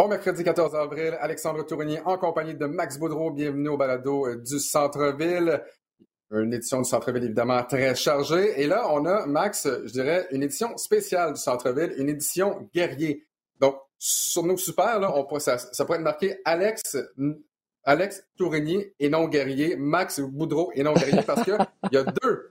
Bon mercredi 14 avril, Alexandre Tourigny en compagnie de Max Boudreau. Bienvenue au balado euh, du Centre-Ville. Une édition du Centre-Ville évidemment très chargée. Et là, on a, Max, je dirais, une édition spéciale du Centre-Ville, une édition guerrier. Donc, sur nos super, là, ça, pourrait être marqué Alex, Alex Tourigny et non guerrier, Max Boudreau et non guerrier, parce qu'il y a deux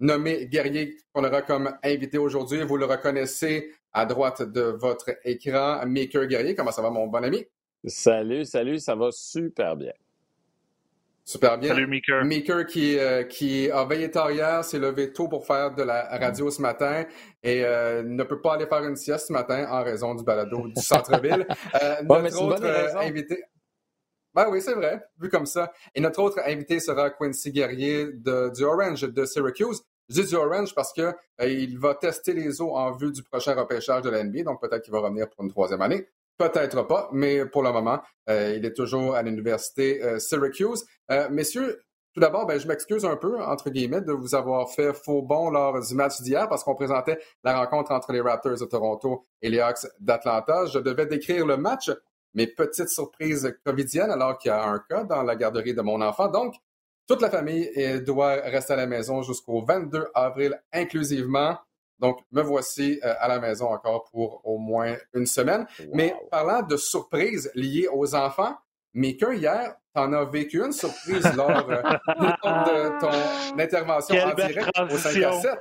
nommés guerriers qu'on aura comme invité aujourd'hui. Vous le reconnaissez à droite de votre écran, Maker Guerrier. Comment ça va, mon bon ami? Salut, salut, ça va super bien. Super bien. Salut, Maker. Maker qui, euh, qui a veillé tard hier, s'est levé tôt pour faire de la radio ce matin et euh, ne peut pas aller faire une sieste ce matin en raison du balado du centre-ville. Euh, notre autre invité. Ben oui, c'est vrai, vu comme ça. Et notre autre invité sera Quincy Guerrier de, du Orange de Syracuse. Je du Orange parce que euh, il va tester les eaux en vue du prochain repêchage de la NBA, donc peut-être qu'il va revenir pour une troisième année. Peut-être pas, mais pour le moment, euh, il est toujours à l'université euh, Syracuse. messieurs, tout d'abord, ben, je m'excuse un peu, entre guillemets, de vous avoir fait faux bon lors du match d'hier parce qu'on présentait la rencontre entre les Raptors de Toronto et les Hawks d'Atlanta. Je devais décrire le match, mais petite surprise covidienne alors qu'il y a un cas dans la garderie de mon enfant. Donc, toute la famille doit rester à la maison jusqu'au 22 avril inclusivement. Donc, me voici euh, à la maison encore pour au moins une semaine. Mais parlant de surprises liées aux enfants, Maker, hier, t'en as vécu une surprise lors, euh, de ton intervention en direct au 5 à 7.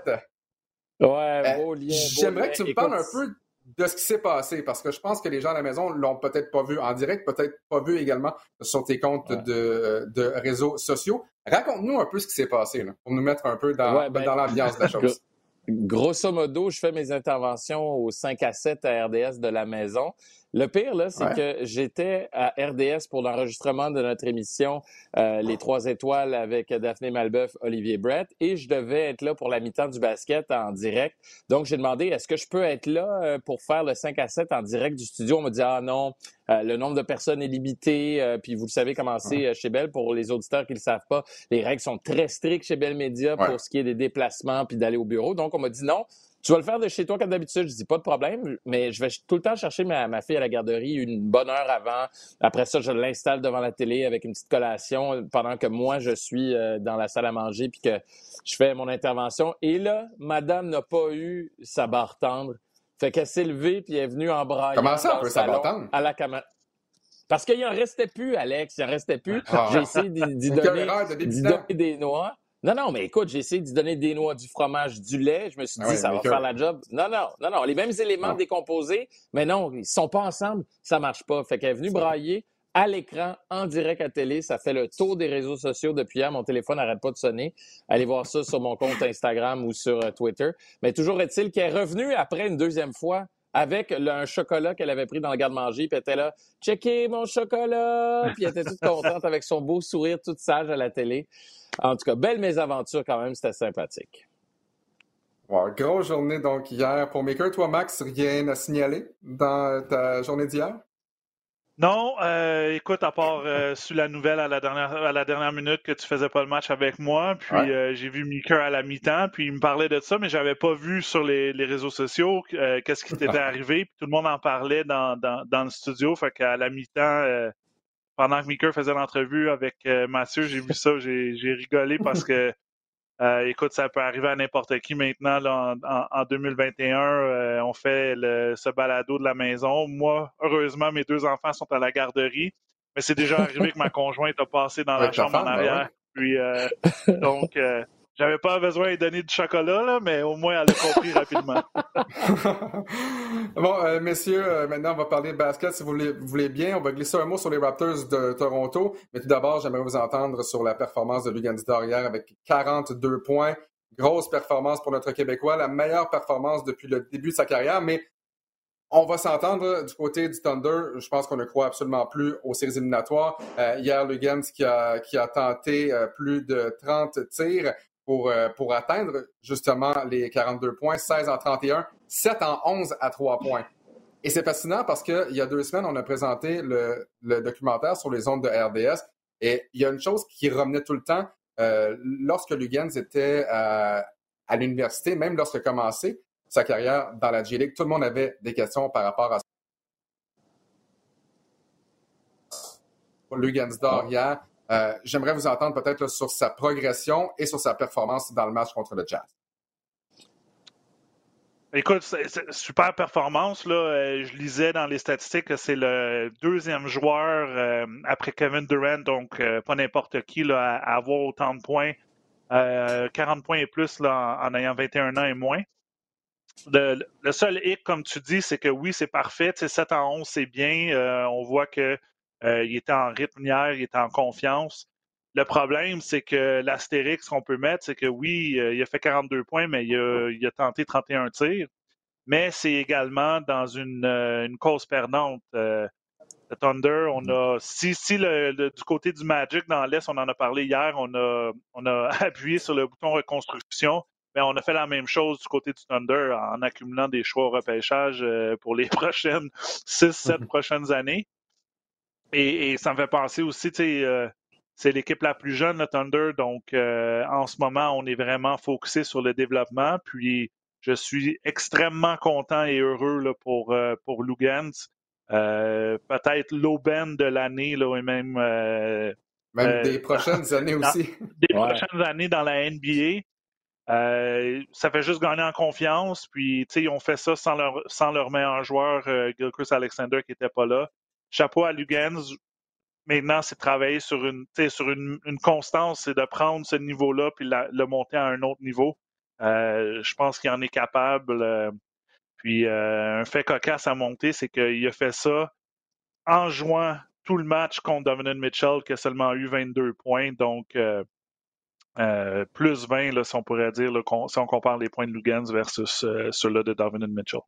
Ouais, euh. J'aimerais que tu me parles un peu de ce qui s'est passé, parce que je pense que les gens à la maison l'ont peut-être pas vu en direct, peut-être pas vu également sur tes comptes de, de, réseaux sociaux. Raconte-nous un peu ce qui s'est passé, là, pour nous mettre un peu dans, ben, dans l'ambiance de la chose. Grosso modo, je fais mes interventions au 5 à 7 à RDS de la maison. Le pire, là, c'est que j'étais à RDS pour l'enregistrement de notre émission euh, Les Trois Étoiles avec Daphné Malbeuf, Olivier Brett, et je devais être là pour la mi-temps du basket en direct. Donc, j'ai demandé, est-ce que je peux être là euh, pour faire le 5 à 7 en direct du studio? On m'a dit, ah non, euh, le nombre de personnes est limité, puis vous le savez comment c'est chez Bell. Pour les auditeurs qui ne le savent pas, les règles sont très strictes chez Bell Media pour ce qui est des déplacements puis d'aller au bureau. Donc, on m'a dit non, tu vas le faire de chez toi comme d'habitude. Je dis pas de problème, mais je vais tout le temps chercher ma, fille à la garderie une bonne heure avant. Après ça, je l'installe devant la télé avec une petite collation pendant que moi, je suis euh, dans la salle à manger puis que je fais mon intervention. Et là, madame n'a pas eu sa barre tendre. Fait qu'elle s'est levée puis elle est venue en braillant. Comment ça, un peu sa barre tendre? À la caméra. Parce qu'il en restait plus, Alex. Il en restait plus. Ah. J'ai essayé d'y donner, donner des noix. Non, non, mais écoute, j'ai essayé de donner des noix, du fromage, du lait. Je me suis dit, ça va faire la job. Non, non, non, non. Les mêmes éléments décomposés, mais non, ils sont pas ensemble, ça marche pas. Fait qu'elle est venue brailler à l'écran, en direct à télé. Ça fait le tour des réseaux sociaux depuis hier. Mon téléphone n'arrête pas de sonner. Allez voir ça sur mon compte Instagram ou sur euh, Twitter. Mais toujours est-il qu'elle est revenue après une deuxième fois avec un chocolat qu'elle avait pris dans le garde-manger, puis elle était là, checker mon chocolat, puis elle était toute contente avec son beau sourire toute sage à la télé. En tout cas, belle mésaventure quand même, c'était sympathique. grosse journée donc hier pour Maker. Toi, Max, rien à signaler dans ta journée d'hier? Non, euh, écoute, à part euh, sur la nouvelle à la dernière à la dernière minute que tu faisais pas le match avec moi, puis euh, j'ai vu Maker à la mi-temps, puis il me parlait de ça, mais j'avais pas vu sur les, réseaux sociaux qu'est-ce qui t'était arrivé, puis tout le monde en parlait dans, dans, le studio, fait qu'à la mi-temps, pendant que Meeker faisait l'entrevue avec euh, Mathieu, j'ai vu ça, j'ai rigolé parce que, euh, écoute, ça peut arriver à n'importe qui maintenant. en, 2021, euh, on fait ce balado de la maison. Moi, heureusement, mes deux enfants sont à la garderie, mais c'est déjà arrivé que ma conjointe a passé dans la chambre en ben arrière. Puis, donc, j'avais pas besoin de donner du chocolat, là, mais au moins elle a compris rapidement. bon, euh, messieurs, euh, maintenant on va parler de basket si vous voulez, bien. On va glisser un mot sur les Raptors de Toronto. Mais tout d'abord, j'aimerais vous entendre sur la performance de Lugan hier avec 42 points. Grosse performance pour notre Québécois, la meilleure performance depuis le début de sa carrière, mais on va s'entendre du côté du Thunder. Je pense qu'on ne croit absolument plus aux séries éliminatoires. Euh, hier, Lugans qui a tenté plus de 30 tirs pour, euh, pour atteindre justement les 42 points, 16 en 31, 7 en 11 à 3 points. Et c'est fascinant parce qu'il y a deux semaines, on a présenté le, documentaire sur les ondes de RDS et il y a une chose qui revenait tout le temps euh, lorsque Lugans était à, à l'université, même lorsqu'il a commencé sa carrière dans la G-League, tout le monde avait des questions par rapport à Lugansdor hier. J'aimerais vous entendre peut-être sur sa progression et sur sa performance dans le match contre le Jazz. Écoute, super performance. Là. Euh, je lisais dans les statistiques que c'est le deuxième joueur euh, après Kevin Durant, donc euh, pas n'importe qui, là, à, avoir autant de points, 40 points et plus là, en, ayant 21 ans et moins. Le, seul hic, comme tu dis, c'est que oui, c'est parfait. 7 en 11, c'est bien. on voit qu'il était en rythme hier, il était en confiance. Le problème, c'est que l'astérix qu'on peut mettre, c'est que oui, euh, il a fait 42 points, mais il a, tenté 31 tirs. Mais c'est également dans une, euh, cause perdante. Euh, le Thunder, on a. Si, si du côté du Magic dans l'Est, on en a parlé hier, on a, on a appuyé sur le bouton reconstruction, mais on a fait la même chose du côté du Thunder en accumulant des choix au repêchage pour les prochaines 6-7 prochaines années. Et, ça me fait penser aussi, tu sais, c'est l'équipe la plus jeune, le Thunder. Donc, euh, en ce moment, on est vraiment focusé sur le développement. Puis, je suis extrêmement content et heureux là, pour, euh, pour Lugans. Euh, peut-être l'aubaine de l'année, là, et même. même des prochaines années aussi. Des prochaines années dans la NBA. ça fait juste gagner en confiance. Puis, tu sais, ils ont fait ça sans leur, sans leur meilleur joueur, Gilchrist Alexander, qui n'était pas là. Chapeau à Lugans. Maintenant, c'est travailler sur une, sur une, constance, c'est de prendre ce niveau-là puis le monter à un autre niveau. Euh, je pense qu'il en est capable. Euh, puis euh, un fait cocasse à monter, c'est qu'il a fait ça en jouant tout le match contre Donovan Mitchell, qui a seulement eu 22 points. Donc, plus 20, là, si on pourrait dire, si on compare les points de Lugans versus ceux-là de Donovan Mitchell.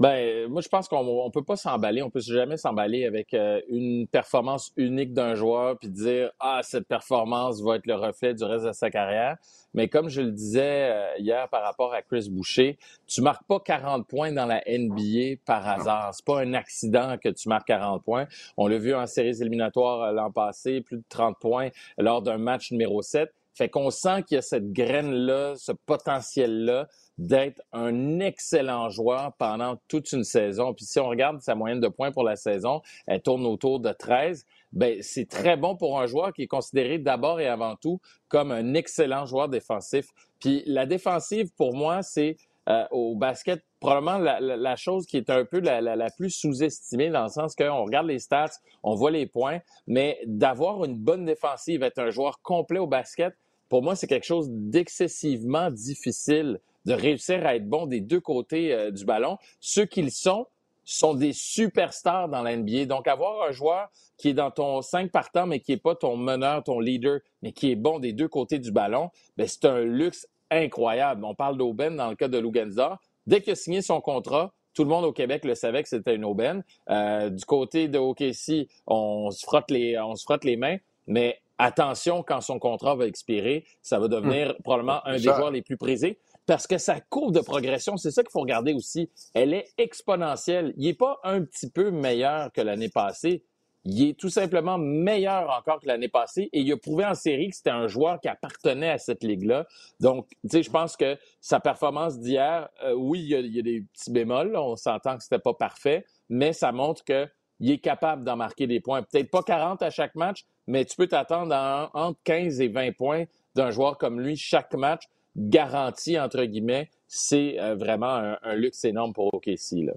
Ben, moi, je pense qu'on ne peut pas s'emballer, on peut jamais s'emballer avec euh, une performance unique d'un joueur puis dire ah cette performance va être le reflet du reste de sa carrière. Mais comme je le disais euh, hier par rapport à Chris Boucher, tu marques pas 40 points dans la NBA par hasard. C'est pas un accident que tu marques 40 points. On l'a vu en séries éliminatoires euh, l'an passé, plus de 30 points lors d'un match numéro 7. Fait qu'on sent qu'il y a cette graine-là, ce potentiel-là d'être un excellent joueur pendant toute une saison. Puis si on regarde sa moyenne de points pour la saison, elle tourne autour de 13. Ben, c'est très bon pour un joueur qui est considéré d'abord et avant tout comme un excellent joueur défensif. Puis la défensive, pour moi, c'est euh, au basket probablement la, chose qui est un peu la, la plus sous-estimée dans le sens qu'on regarde les stats, on voit les points, mais d'avoir une bonne défensive, être un joueur complet au basket, pour moi, c'est quelque chose d'excessivement difficile de réussir à être bon des deux côtés euh, du ballon. Ceux qu'ils sont sont des superstars dans la NBA. Donc, avoir un joueur qui est dans ton 5 partant, mais qui n'est pas ton meneur, ton leader, mais qui est bon des deux côtés du ballon, ben, c'est un luxe incroyable. On parle d'aubaine dans le cas de Luganza. Dès qu'il a signé son contrat, tout le monde au Québec le savait que c'était une aubaine. Euh, du côté de OKC, on se frotte les, on se frotte les mains, mais attention, quand son contrat va expirer, ça va devenir hum. probablement un des joueurs les plus prisés parce que sa courbe de progression, c'est ça qu'il faut regarder aussi, elle est exponentielle. Il n'est pas un petit peu meilleur que l'année passée. Il est tout simplement meilleur encore que l'année passée et il a prouvé en série que c'était un joueur qui appartenait à cette ligue-là. Donc, tu sais, je pense que sa performance d'hier, euh, oui, il y, a, des petits bémols, on s'entend que c'était pas parfait, mais ça montre qu'il est capable d'en marquer des points. Peut-être pas 40 à chaque match, mais tu peux t'attendre entre 15 et 20 points d'un joueur comme lui chaque match garantie, entre guillemets, c'est euh, vraiment un, luxe énorme pour OKC. Là.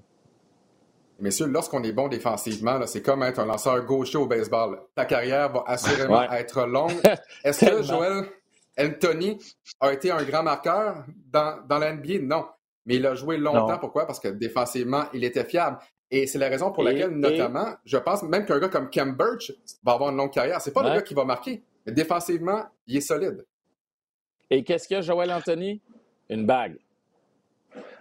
Messieurs, lorsqu'on est bon défensivement, c'est comme être un lanceur gaucher au baseball. Ta carrière va assurément être longue. Est-ce que Joel Anthony a été un grand marqueur dans, dans la NBA? Non. Mais il a joué longtemps. Pourquoi? Parce que défensivement, il était fiable. Et c'est la raison pour laquelle, notamment, je pense même qu'un gars comme Cam Birch va avoir une longue carrière. C'est pas le gars qui va marquer. Mais défensivement, il est solide. Et qu'est-ce qu'il y a, Joël Anthony? Une bague.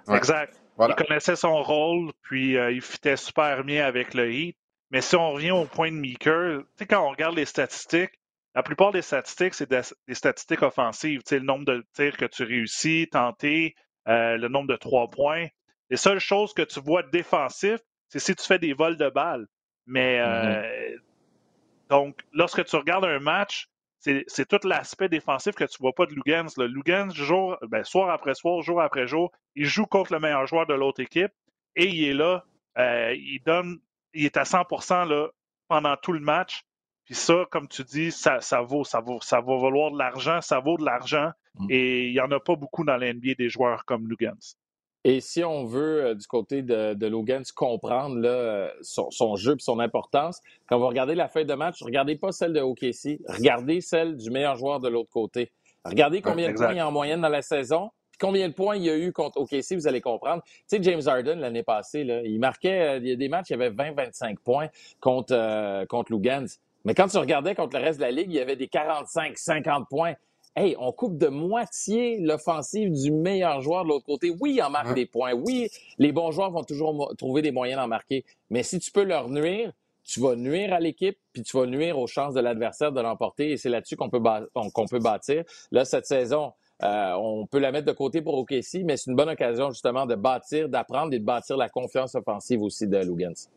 Exact. Il connaissait son rôle, puis euh, il fitait super bien avec le Heat. Mais si on revient au point de Meeker, tu sais, quand on regarde les statistiques, la plupart des statistiques, c'est des, statistiques offensives. Tu sais, le nombre de tirs que tu réussis, tenter, euh, le nombre de trois points. Les seules choses que tu vois défensif, c'est si tu fais des vols de balles. Mais euh, mm-hmm. donc, lorsque tu regardes un match, c'est tout l'aspect défensif que tu vois pas de Lugans. Le Lugans, jour, ben, soir après soir, jour après jour, il joue contre le meilleur joueur de l'autre équipe et il est là. Euh, il donne il est à 100 là, pendant tout le match. Puis ça, comme tu dis, ça, ça vaut, ça vaut, ça va valoir de l'argent, ça vaut de l'argent. Mm. Et il n'y en a pas beaucoup dans l'NBA des joueurs comme Lugans. Et si on veut, euh, du côté de, de Logan, comprendre là, euh, son, jeu et son importance, quand vous regardez la feuille de match, regardez pas celle de OKC, regardez celle du meilleur joueur de l'autre côté. Regardez combien de points il y a en moyenne dans la saison, combien de points il y a eu contre OKC, vous allez comprendre. Tu sais, James Harden, l'année passée, là, il marquait, euh, il y a des matchs, il y avait 20-25 points contre, contre Lugans. Mais quand tu regardais contre le reste de la Ligue, il y avait des 45-50 points hey, on coupe de moitié l'offensive du meilleur joueur de l'autre côté. Oui, il en marque des points. Oui, les bons joueurs vont toujours trouver des moyens d'en marquer. Mais si tu peux leur nuire, tu vas nuire à l'équipe, puis tu vas nuire aux chances de l'adversaire de l'emporter. Et c'est là-dessus qu'on peut, qu'on peut bâtir. Là, cette saison, euh, on peut la mettre de côté pour OKC, mais c'est une bonne occasion justement de bâtir, d'apprendre et de bâtir la confiance offensive aussi de Lugans.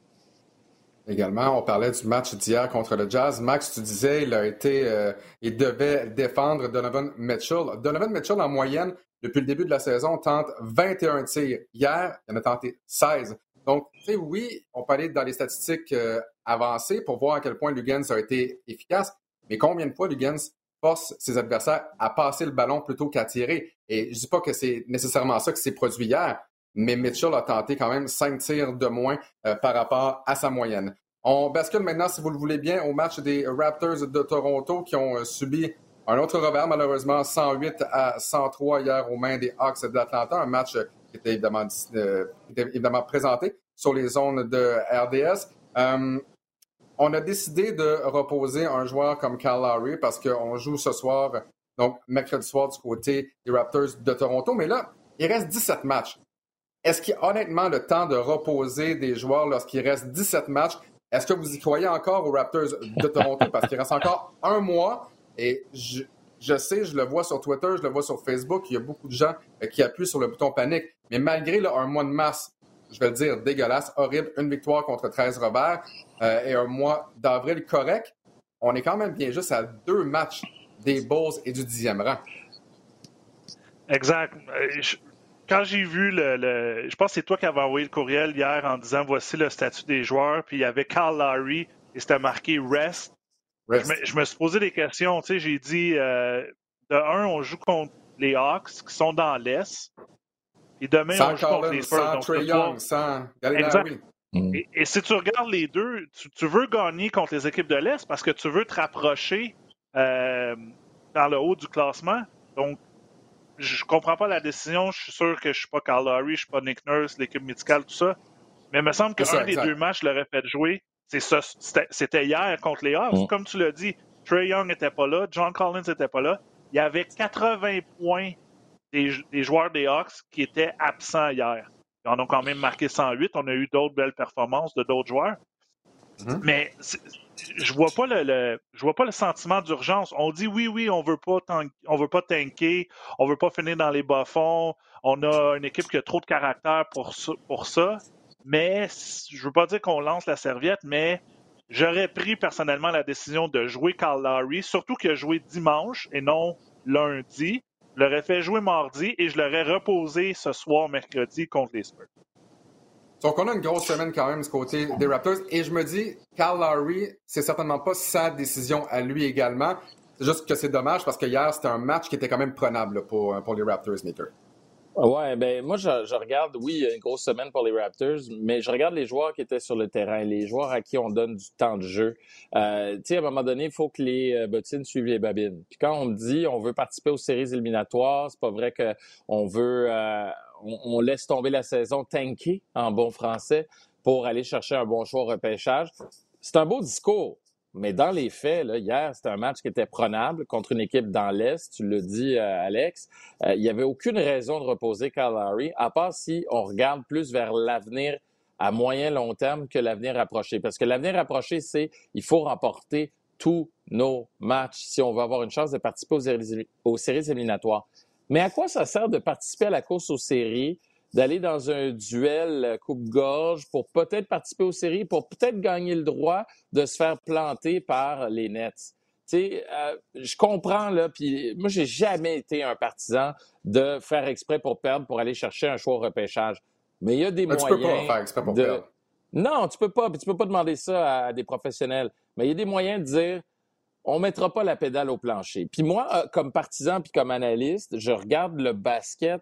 Également, on parlait du match d'hier contre le Jazz. Max, tu disais, il a été, euh, il devait défendre Donovan Mitchell. Donovan Mitchell, en moyenne, depuis le début de la saison, tente 21 tirs. Hier, il en a tenté 16. Donc, tu sais, oui, on peut aller dans les statistiques euh, avancées pour voir à quel point Lugans a été efficace, mais combien de fois Lugans force ses adversaires à passer le ballon plutôt qu'à tirer? Et je dis pas que c'est nécessairement ça qui s'est produit hier, mais Mitchell a tenté quand même cinq tirs de moins euh, par rapport à sa moyenne. On bascule maintenant, si vous le voulez bien, au match des Raptors de Toronto qui ont euh, subi un autre revers, malheureusement, 108 à 103 hier aux mains des Hawks d'Atlanta, un match qui était évidemment, euh, présenté sur les zones de RDS. on a décidé de reposer un joueur comme Cal Lowry parce qu'on joue ce soir, donc mercredi soir du côté des Raptors de Toronto. Mais là, il reste 17 matchs. Est-ce qu'il y a honnêtement le temps de reposer des joueurs lorsqu'il reste 17 matchs? Est-ce que vous y croyez encore aux Raptors de Toronto? Parce qu'il reste encore un mois et je, sais, je le vois sur Twitter, je le vois sur Facebook, il y a beaucoup de gens euh, qui appuient sur le bouton panique. Mais malgré un mois de mars, je vais le dire, dégueulasse, horrible, une victoire contre 13 Robert euh, et un mois d'avril correct, on est quand même bien juste à deux matchs des Bulls et du dixième rang. Exact. Quand j'ai vu le, Je pense que c'est toi qui avais envoyé le courriel hier en disant voici le statut des joueurs, puis il y avait Carl Larry et c'était marqué Rest. Je, me, suis posé des questions. Tu sais, j'ai dit euh, de un, on joue contre les Hawks qui sont dans l'Est. Et demain, on joue contre les Spurs. Sans Young, sans exact. Mm. Et, si tu regardes les deux, tu, veux gagner contre les équipes de l'Est parce que tu veux te rapprocher euh, dans le haut du classement. Donc, je comprends pas la décision. Je suis sûr que je suis pas Carl Lowry, je suis pas Nick Nurse, l'équipe médicale, tout ça. Mais il me semble qu'un des deux matchs l'aurait fait jouer. C'était hier contre les Hawks. Mm. Comme tu l'as dit, Trey Young n'était pas là, John Collins n'était pas là. Il y avait 80 points des, joueurs des Hawks qui étaient absents hier. Ils en ont quand même marqué 108. On a eu d'autres belles performances de d'autres joueurs. Mm-hmm. Mais je vois pas le, je vois pas le sentiment d'urgence. On dit oui, oui, on veut pas on veut pas tanker, on veut pas finir dans les bas fonds. On a une équipe qui a trop de caractère pour ça, pour ça. Mais je veux pas dire qu'on lance la serviette, mais j'aurais pris personnellement la décision de jouer Carl Lowry, surtout qu'il a joué dimanche et non lundi. Je l'aurais fait jouer mardi et je l'aurais reposé ce soir mercredi contre les Spurs. Donc, on a une grosse semaine quand même du côté des Raptors. Et je me dis, Carl Lowry, c'est certainement pas sa décision à lui également. Juste que c'est dommage parce que hier, c'était un match qui était quand même prenable pour, pour les Raptors, Maker. Ouais, ben moi je, regarde, oui, une grosse semaine pour les Raptors, mais je regarde les joueurs qui étaient sur le terrain, les joueurs à qui on donne du temps de jeu. Euh, tu sais, à un moment donné, il faut que les euh, bottines suivent les babines. Puis quand on me dit on veut participer aux séries éliminatoires, c'est pas vrai qu'on veut euh, on, laisse tomber la saison tanky en bon français pour aller chercher un bon choix au repêchage. C'est un beau discours, mais dans les faits, là, hier, c'était un match qui était prenable contre une équipe dans l'Est, tu le dis, euh, Alex. Euh, il n'y avait aucune raison de reposer Lowry, à part si on regarde plus vers l'avenir à moyen long terme que l'avenir rapproché. Parce que l'avenir rapproché, c'est il faut remporter tous nos matchs si on veut avoir une chance de participer aux séries éliminatoires. Mais à quoi ça sert de participer à la course aux séries, d'aller dans un duel euh, coupe-gorge pour peut-être participer aux séries, pour peut-être gagner le droit de se faire planter par les Nets? Tu sais, euh, je comprends, là, puis moi, j'ai jamais été un partisan de faire exprès pour perdre, pour aller chercher un choix au repêchage. Mais il y a des moyens. Tu peux pas faire exprès pour perdre. Non, tu peux pas. Tu peux pas demander ça à des professionnels. Mais il y a des moyens de dire on mettra pas la pédale au plancher. Puis moi, euh, comme partisan puis comme analyste, je regarde le basket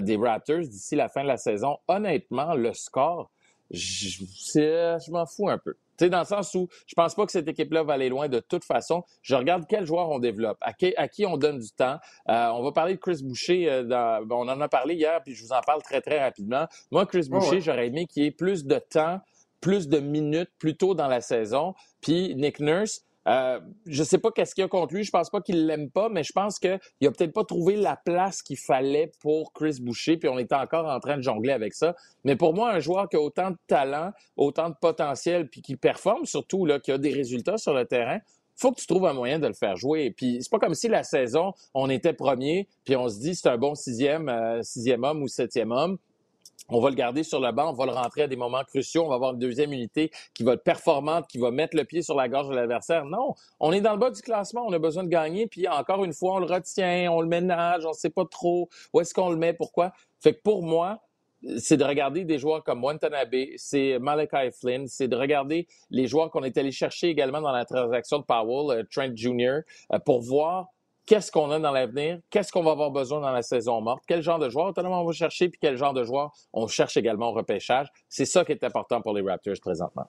des Raptors d'ici la fin de la saison. Honnêtement, le score, je, je m'en fous un peu. Tu sais, dans le sens où je pense pas que cette équipe-là va aller loin de toute façon. Je regarde quels joueurs on développe, à qui, à qui on donne du temps. Euh, on va parler de Chris Boucher. Euh, dans, on en a parlé hier, puis je vous en parle très, très rapidement. Moi, Chris Boucher, j'aurais aimé qu'il y ait plus de temps, plus de minutes plus tôt dans la saison. Puis Nick Nurse, euh, je sais pas qu'est-ce qu'il a contre lui. Je pense pas qu'il l'aime pas, mais je pense qu'il a peut-être pas trouvé la place qu'il fallait pour Chris Boucher, puis on était encore en train de jongler avec ça. Mais pour moi, un joueur qui a autant de talent, autant de potentiel, puis qui performe surtout, là, qui a des résultats sur le terrain, faut que tu trouves un moyen de le faire jouer. Puis c'est pas comme si la saison, on était premier, puis on se dit c'est un bon sixième, euh, sixième homme ou septième homme on va le garder sur le banc, on va le rentrer à des moments cruciaux, on va avoir une deuxième unité qui va être performante, qui va mettre le pied sur la gorge de l'adversaire. Non, on est dans le bas du classement, on a besoin de gagner, puis encore une fois, on le retient, on le ménage, on ne sait pas trop où est-ce qu'on le met, pourquoi. Fait que pour moi, c'est de regarder des joueurs comme Watanabe, c'est Malachi Flynn, c'est de regarder les joueurs qu'on est allé chercher également dans la transaction de Powell, euh, Trent Jr., euh, pour voir qu'est-ce qu'on a dans l'avenir, qu'est-ce qu'on va avoir besoin dans la saison morte, quel genre de joueur autonome on va chercher, puis quel genre de joueur on cherche également au repêchage? C'est ça qui est important pour les Raptors présentement.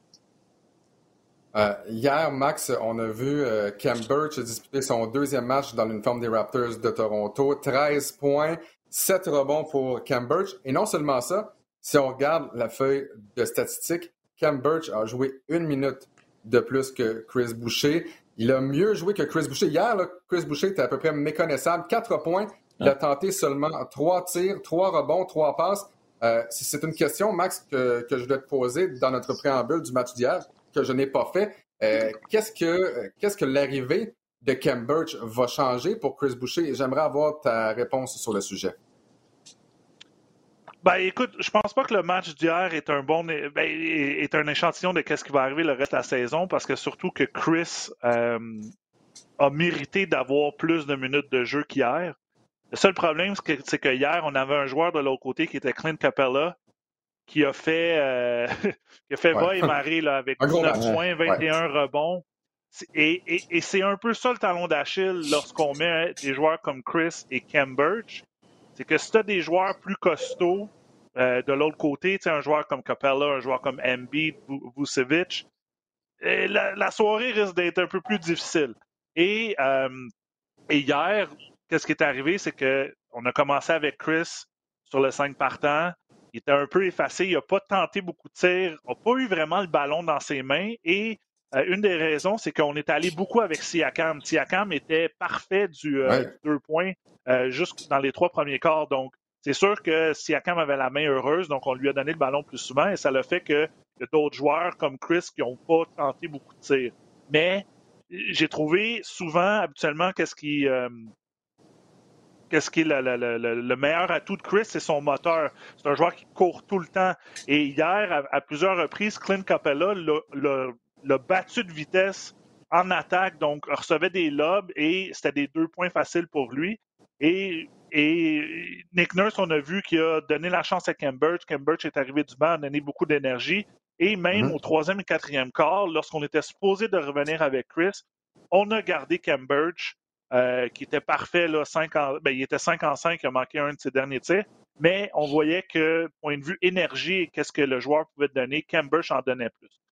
Euh, hier, Max, on a vu euh, Cam Birch disputer son deuxième match dans l'uniforme des Raptors de Toronto. 13 points, 7 rebonds pour Cam Birch. Et non seulement ça, si on regarde la feuille de statistiques, Cam Birch a joué une minute de plus que Chris Boucher. Il a mieux joué que Chris Boucher. Hier, Chris Boucher était à peu près méconnaissable. Quatre points. Il a tenté seulement trois tirs, trois rebonds, trois passes. Euh, c'est une question, Max, que, je dois te poser dans notre préambule du match d'hier, que je n'ai pas fait. Euh, qu'est-ce que, qu'est-ce que l'arrivée de Cam Birch va changer pour Chris Boucher? J'aimerais avoir ta réponse sur le sujet. Ben, écoute, je pense pas que le match d'hier est un bon ben, est un échantillon de ce qui va arriver le reste de la saison parce que surtout que Chris euh, a mérité d'avoir plus de minutes de jeu qu'hier. Le seul problème, c'est que, hier, on avait un joueur de l'autre côté qui était Clint Capella qui a fait euh, qui a fait va et marrer là, avec 19 points, 21 rebonds. Et, et c'est un peu ça le talon d'Achille lorsqu'on met des joueurs comme Chris et Cam Birch c'est que si tu as des joueurs plus costauds euh, de l'autre côté, un joueur comme Capella, un joueur comme Embiid, Vucevic, euh, la, soirée risque d'être un peu plus difficile. Et, euh, hier, qu'est-ce qui est arrivé, c'est que on a commencé avec Chris sur le 5 partant. Il était un peu effacé, il n'a pas tenté beaucoup de tirs, n'a pas eu vraiment le ballon dans ses mains et une des raisons, c'est qu'on est allé beaucoup avec Siakam. Siakam était parfait du, deux points euh, juste dans les trois premiers quarts. Donc, c'est sûr que Siakam avait la main heureuse, donc on lui a donné le ballon plus souvent et ça le fait que y a d'autres joueurs comme Chris qui n'ont pas tenté beaucoup de tirs. Mais j'ai trouvé souvent, habituellement, qu'est-ce qui, euh, qu'est-ce qui est le, meilleur atout de Chris, c'est son moteur. C'est un joueur qui court tout le temps. Et hier, à, plusieurs reprises, Clint Capella l'a battu de vitesse en attaque, donc recevait des lobes et c'était des deux points faciles pour lui. Et, Nick Nurse, on a vu qu'il a donné la chance à Cambridge. Cambridge est arrivé du banc, a donné beaucoup d'énergie. Et même mm-hmm. au troisième et quatrième quart, lorsqu'on était supposé de revenir avec Chris, on a gardé Cambridge, euh, qui était parfait, là, 5 ben, il était 5 en 5, il a manqué un de ses derniers tirs. Mais on voyait que, point de vue énergie et qu'est-ce que le joueur pouvait donner, Cambridge en donnait plus.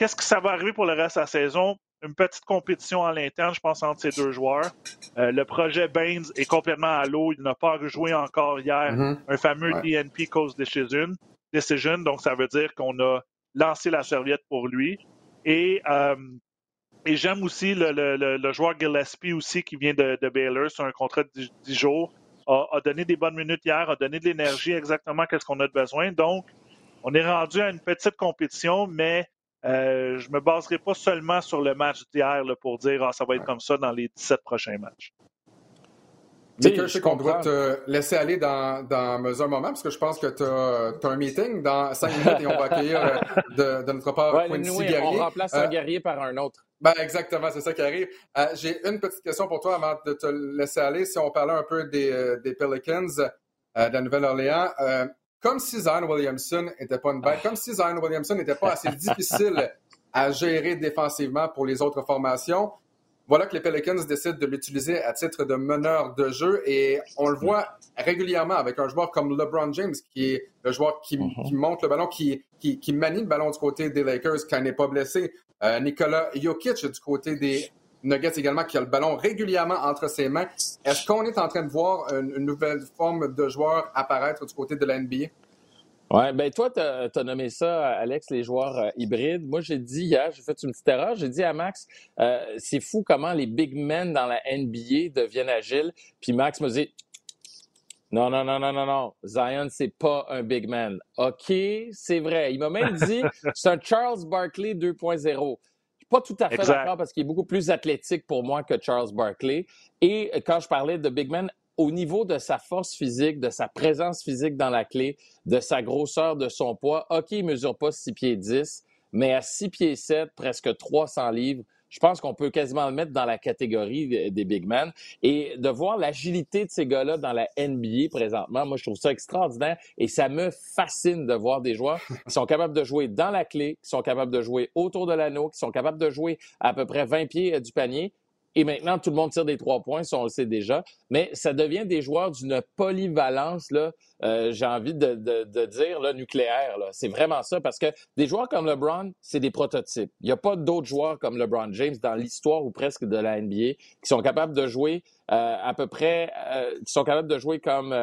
Qu'est-ce que ça va arriver pour le reste de la saison? une petite compétition à l'interne, je pense, entre ces deux joueurs. Euh, le projet Baines est complètement à l'eau. Il n'a pas rejoué encore hier mm-hmm. un fameux DNP Cause Decision. Decision. Donc, ça veut dire qu'on a lancé la serviette pour lui. Et, euh, et j'aime aussi le, joueur Gillespie aussi qui vient de, de Baylor sur un contrat de 10 jours. A, a, donné des bonnes minutes hier, a donné de l'énergie exactement qu'est-ce qu'on a besoin. Donc, on est rendu à une petite compétition, mais euh, je ne me baserai pas seulement sur le match d'hier pour dire ah, ça va être comme ça dans les 17 prochains matchs. je sais qu'on doit te laisser aller dans, dans un moment parce que je pense que tu as, un meeting dans 5 minutes et on va accueillir euh, de, notre part Quincy nous, Guerrier. On remplace un euh, guerrier par un autre. Ben exactement, c'est ça qui arrive. J'ai une petite question pour toi avant de te laisser aller. Si on parlait un peu des, des Pelicans de la Nouvelle-Orléans, comme si Zion Williamson n'était pas une bête, comme si Zion Williamson n'était pas assez difficile à gérer défensivement pour les autres formations. Voilà que les Pelicans décident de l'utiliser à titre de meneur de jeu et on le voit régulièrement avec un joueur comme LeBron James, qui est le joueur qui, mm-hmm. monte le ballon, qui, qui, manie le ballon du côté des Lakers quand il n'est pas blessé. Euh, Nicolas Jokic du côté des Nuggets également, qui a le ballon régulièrement entre ses mains. Est-ce qu'on est en train de voir une, nouvelle forme de joueur apparaître du côté de la NBA? Oui, ben toi, tu as, nommé ça, Alex, les joueurs euh, hybrides. Moi, j'ai dit hier, j'ai fait une petite erreur, j'ai dit à Max, euh, c'est fou comment les big men dans la NBA deviennent agiles. Puis Max me dit, non, non, non, non, non, non. Zion, c'est pas un big man. OK, c'est vrai. Il m'a même dit, c'est un Charles Barkley 2.0 pas tout à fait d'accord parce qu'il est beaucoup plus athlétique pour moi que Charles Barkley. Et quand je parlais de Big Man, au niveau de sa force physique, de sa présence physique dans la clé, de sa grosseur, de son poids, OK, il mesure pas 6 pieds 10, mais à 6 pieds 7, presque 300 livres, je pense qu'on peut quasiment le mettre dans la catégorie des big men. Et de voir l'agilité de ces gars-là dans la NBA présentement, moi, je trouve ça extraordinaire et ça me fascine de voir des joueurs qui sont capables de jouer dans la clé, qui sont capables de jouer autour de l'anneau, qui sont capables de jouer à peu près 20 pieds euh, du panier et maintenant, tout le monde tire des trois points, ça on le sait déjà. Mais ça devient des joueurs d'une polyvalence, là, euh, j'ai envie de, dire, là, nucléaire. C'est vraiment ça, parce que des joueurs comme LeBron, c'est des prototypes. Il n'y a pas d'autres joueurs comme LeBron James dans l'histoire ou presque de la NBA qui sont capables de jouer euh, à peu près, euh, qui sont capables de jouer comme,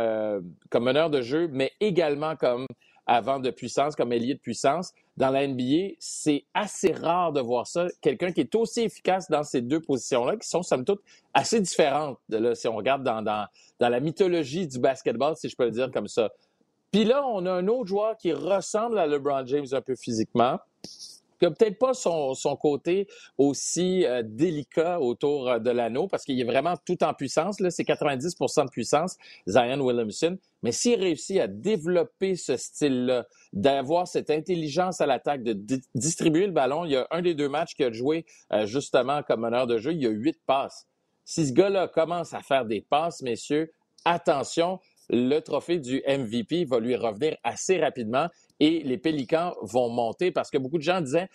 comme meneur de jeu, mais également comme avant de puissance, comme ailier de puissance. Dans la NBA, c'est assez rare de voir ça. Quelqu'un qui est aussi efficace dans ces deux positions-là, qui sont, somme toute, assez différentes, là, si on regarde dans, dans, dans la mythologie du basketball, si je peux le dire comme ça. Puis là, on a un autre joueur qui ressemble à LeBron James un peu physiquement, qui n'a peut-être pas son, son, côté aussi euh, délicat autour euh, de l'anneau parce qu'il est vraiment tout en puissance. Là, c'est 90% de puissance, Zion Williamson. Mais s'il réussit à développer ce style-là, d'avoir cette intelligence à l'attaque, de distribuer le ballon, il y a un des deux matchs qu'il a joué euh, justement comme meneur de jeu, il y a huit passes. Si ce gars-là commence à faire des passes, messieurs, attention, le trophée du MVP va lui revenir assez rapidement et les Pélicans vont monter parce que beaucoup de gens disaient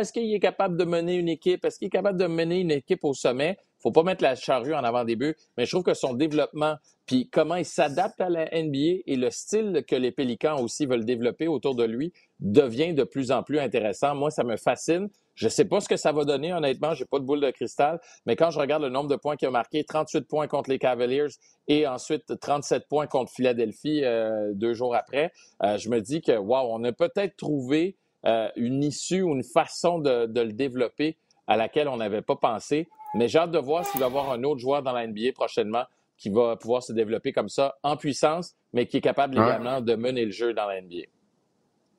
est-ce qu'il est capable de mener une équipe? Est-ce qu'il est capable de mener une équipe au sommet? Faut pas mettre la charrue en avant des buts, mais je trouve que son développement, puis comment il s'adapte à la NBA et le style que les Pélicans aussi veulent développer autour de lui devient de plus en plus intéressant. Moi, ça me fascine. Je sais pas ce que ça va donner, honnêtement. J'ai pas de boule de cristal. Mais quand je regarde le nombre de points qu'il a marqué, 38 points contre les Cavaliers et ensuite 37 points contre Philadelphie euh, deux jours après, euh, je me dis que, wow, on a peut-être trouvé euh, une issue ou une façon de, de le développer à laquelle on n'avait pas pensé. Mais j'ai hâte de voir s'il va y avoir un autre joueur dans la NBA prochainement qui va pouvoir se développer comme ça en puissance, mais qui est capable également de mener le jeu dans la NBA.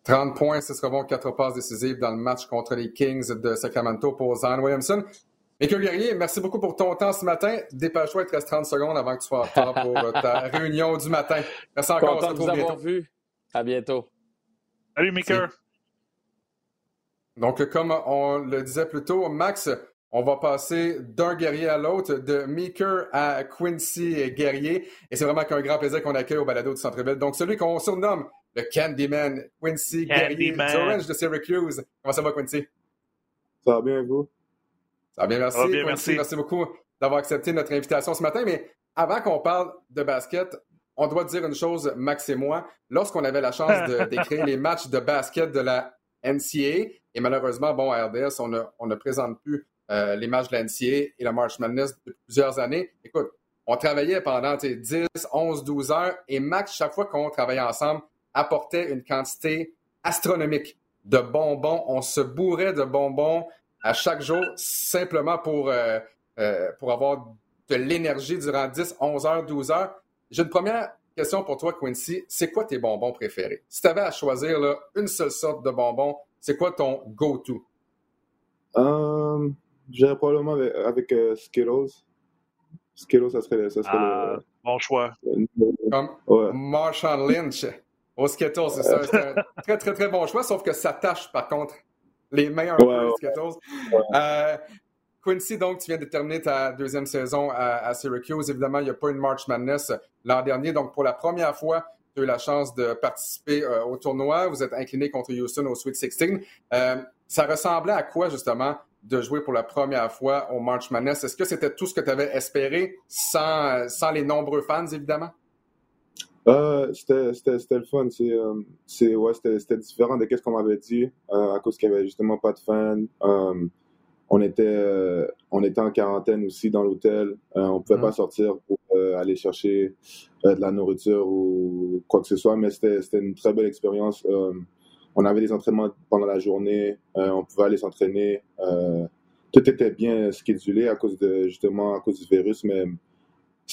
30 points, ce sera bon, quatre passes décisives dans le match contre les Kings de Sacramento pour Zion Williamson. Michael Guerrier, merci beaucoup pour ton temps ce matin. Dépêche-toi, il te reste 30 secondes avant que tu sois en pour euh, ta réunion du matin. Merci encore, Content on se retrouve bientôt. Vu. À bientôt. Salut, Michael. Donc, comme on le disait plus tôt, Max, on va passer d'un guerrier à l'autre, de Meeker à Quincy Guerrier. Et c'est vraiment qu'un grand plaisir qu'on accueille au balado du Centre-Ville. Donc, celui qu'on surnomme le Candyman, Quincy Guerrier, du Orange de Syracuse. Comment ça va, Quincy? Ça va bien, vous? Ça va bien, merci. bien, merci. merci beaucoup d'avoir accepté notre invitation ce matin. Mais avant qu'on parle de basket, on doit dire une chose, Max et moi. Lorsqu'on avait la chance d'écrire les matchs de basket de la NCA, et malheureusement, bon, à RDS, on ne, on ne présente plus euh, les matchs de l'NCA et la March Madness depuis plusieurs années. Écoute, on travaillait pendant 10, 11, 12 heures et Max, chaque fois qu'on travaillait ensemble, apportait une quantité astronomique de bonbons. On se bourrait de bonbons à chaque jour simplement pour, euh, euh, pour avoir de l'énergie durant 10, 11 heures, 12 heures. J'ai une première question pour toi, Quincy. C'est quoi tes bonbons préférés? Si tu avais à choisir une seule sorte de bonbons, c'est quoi ton go-to? J'irais probablement avec, avec euh, Skittles. Skittles, ça serait, ça serait ah, le, Bon choix. Comme ouais. Marshall Lynch au Skittles, c'est ça. C'est un très, très, très bon choix, sauf que ça tâche, par contre, les meilleurs ouais, Skittles. Euh, Quincy, donc, tu viens de terminer ta deuxième saison à, Syracuse. Évidemment, il n'y a pas une March Madness l'an dernier. Donc, pour la première fois, tu as eu la chance de participer au tournoi. Vous êtes incliné contre Houston au Sweet 16. ça ressemblait à quoi, justement, de jouer pour la première fois au March Madness? Est-ce que c'était tout ce que tu avais espéré sans, sans les nombreux fans, évidemment? Euh, c'était le fun. C'est ouais, c'était différent de ce qu'on m'avait dit à cause qu'il n'y avait justement pas de fans on était, euh, on était en quarantaine aussi dans l'hôtel. Euh, on ne pouvait pas sortir pour euh, aller chercher de la nourriture ou quoi que ce soit, mais c'était une très belle expérience. on avait des entraînements pendant la journée, on pouvait aller s'entraîner. tout était bien schedulé à cause de justement à cause du virus, mais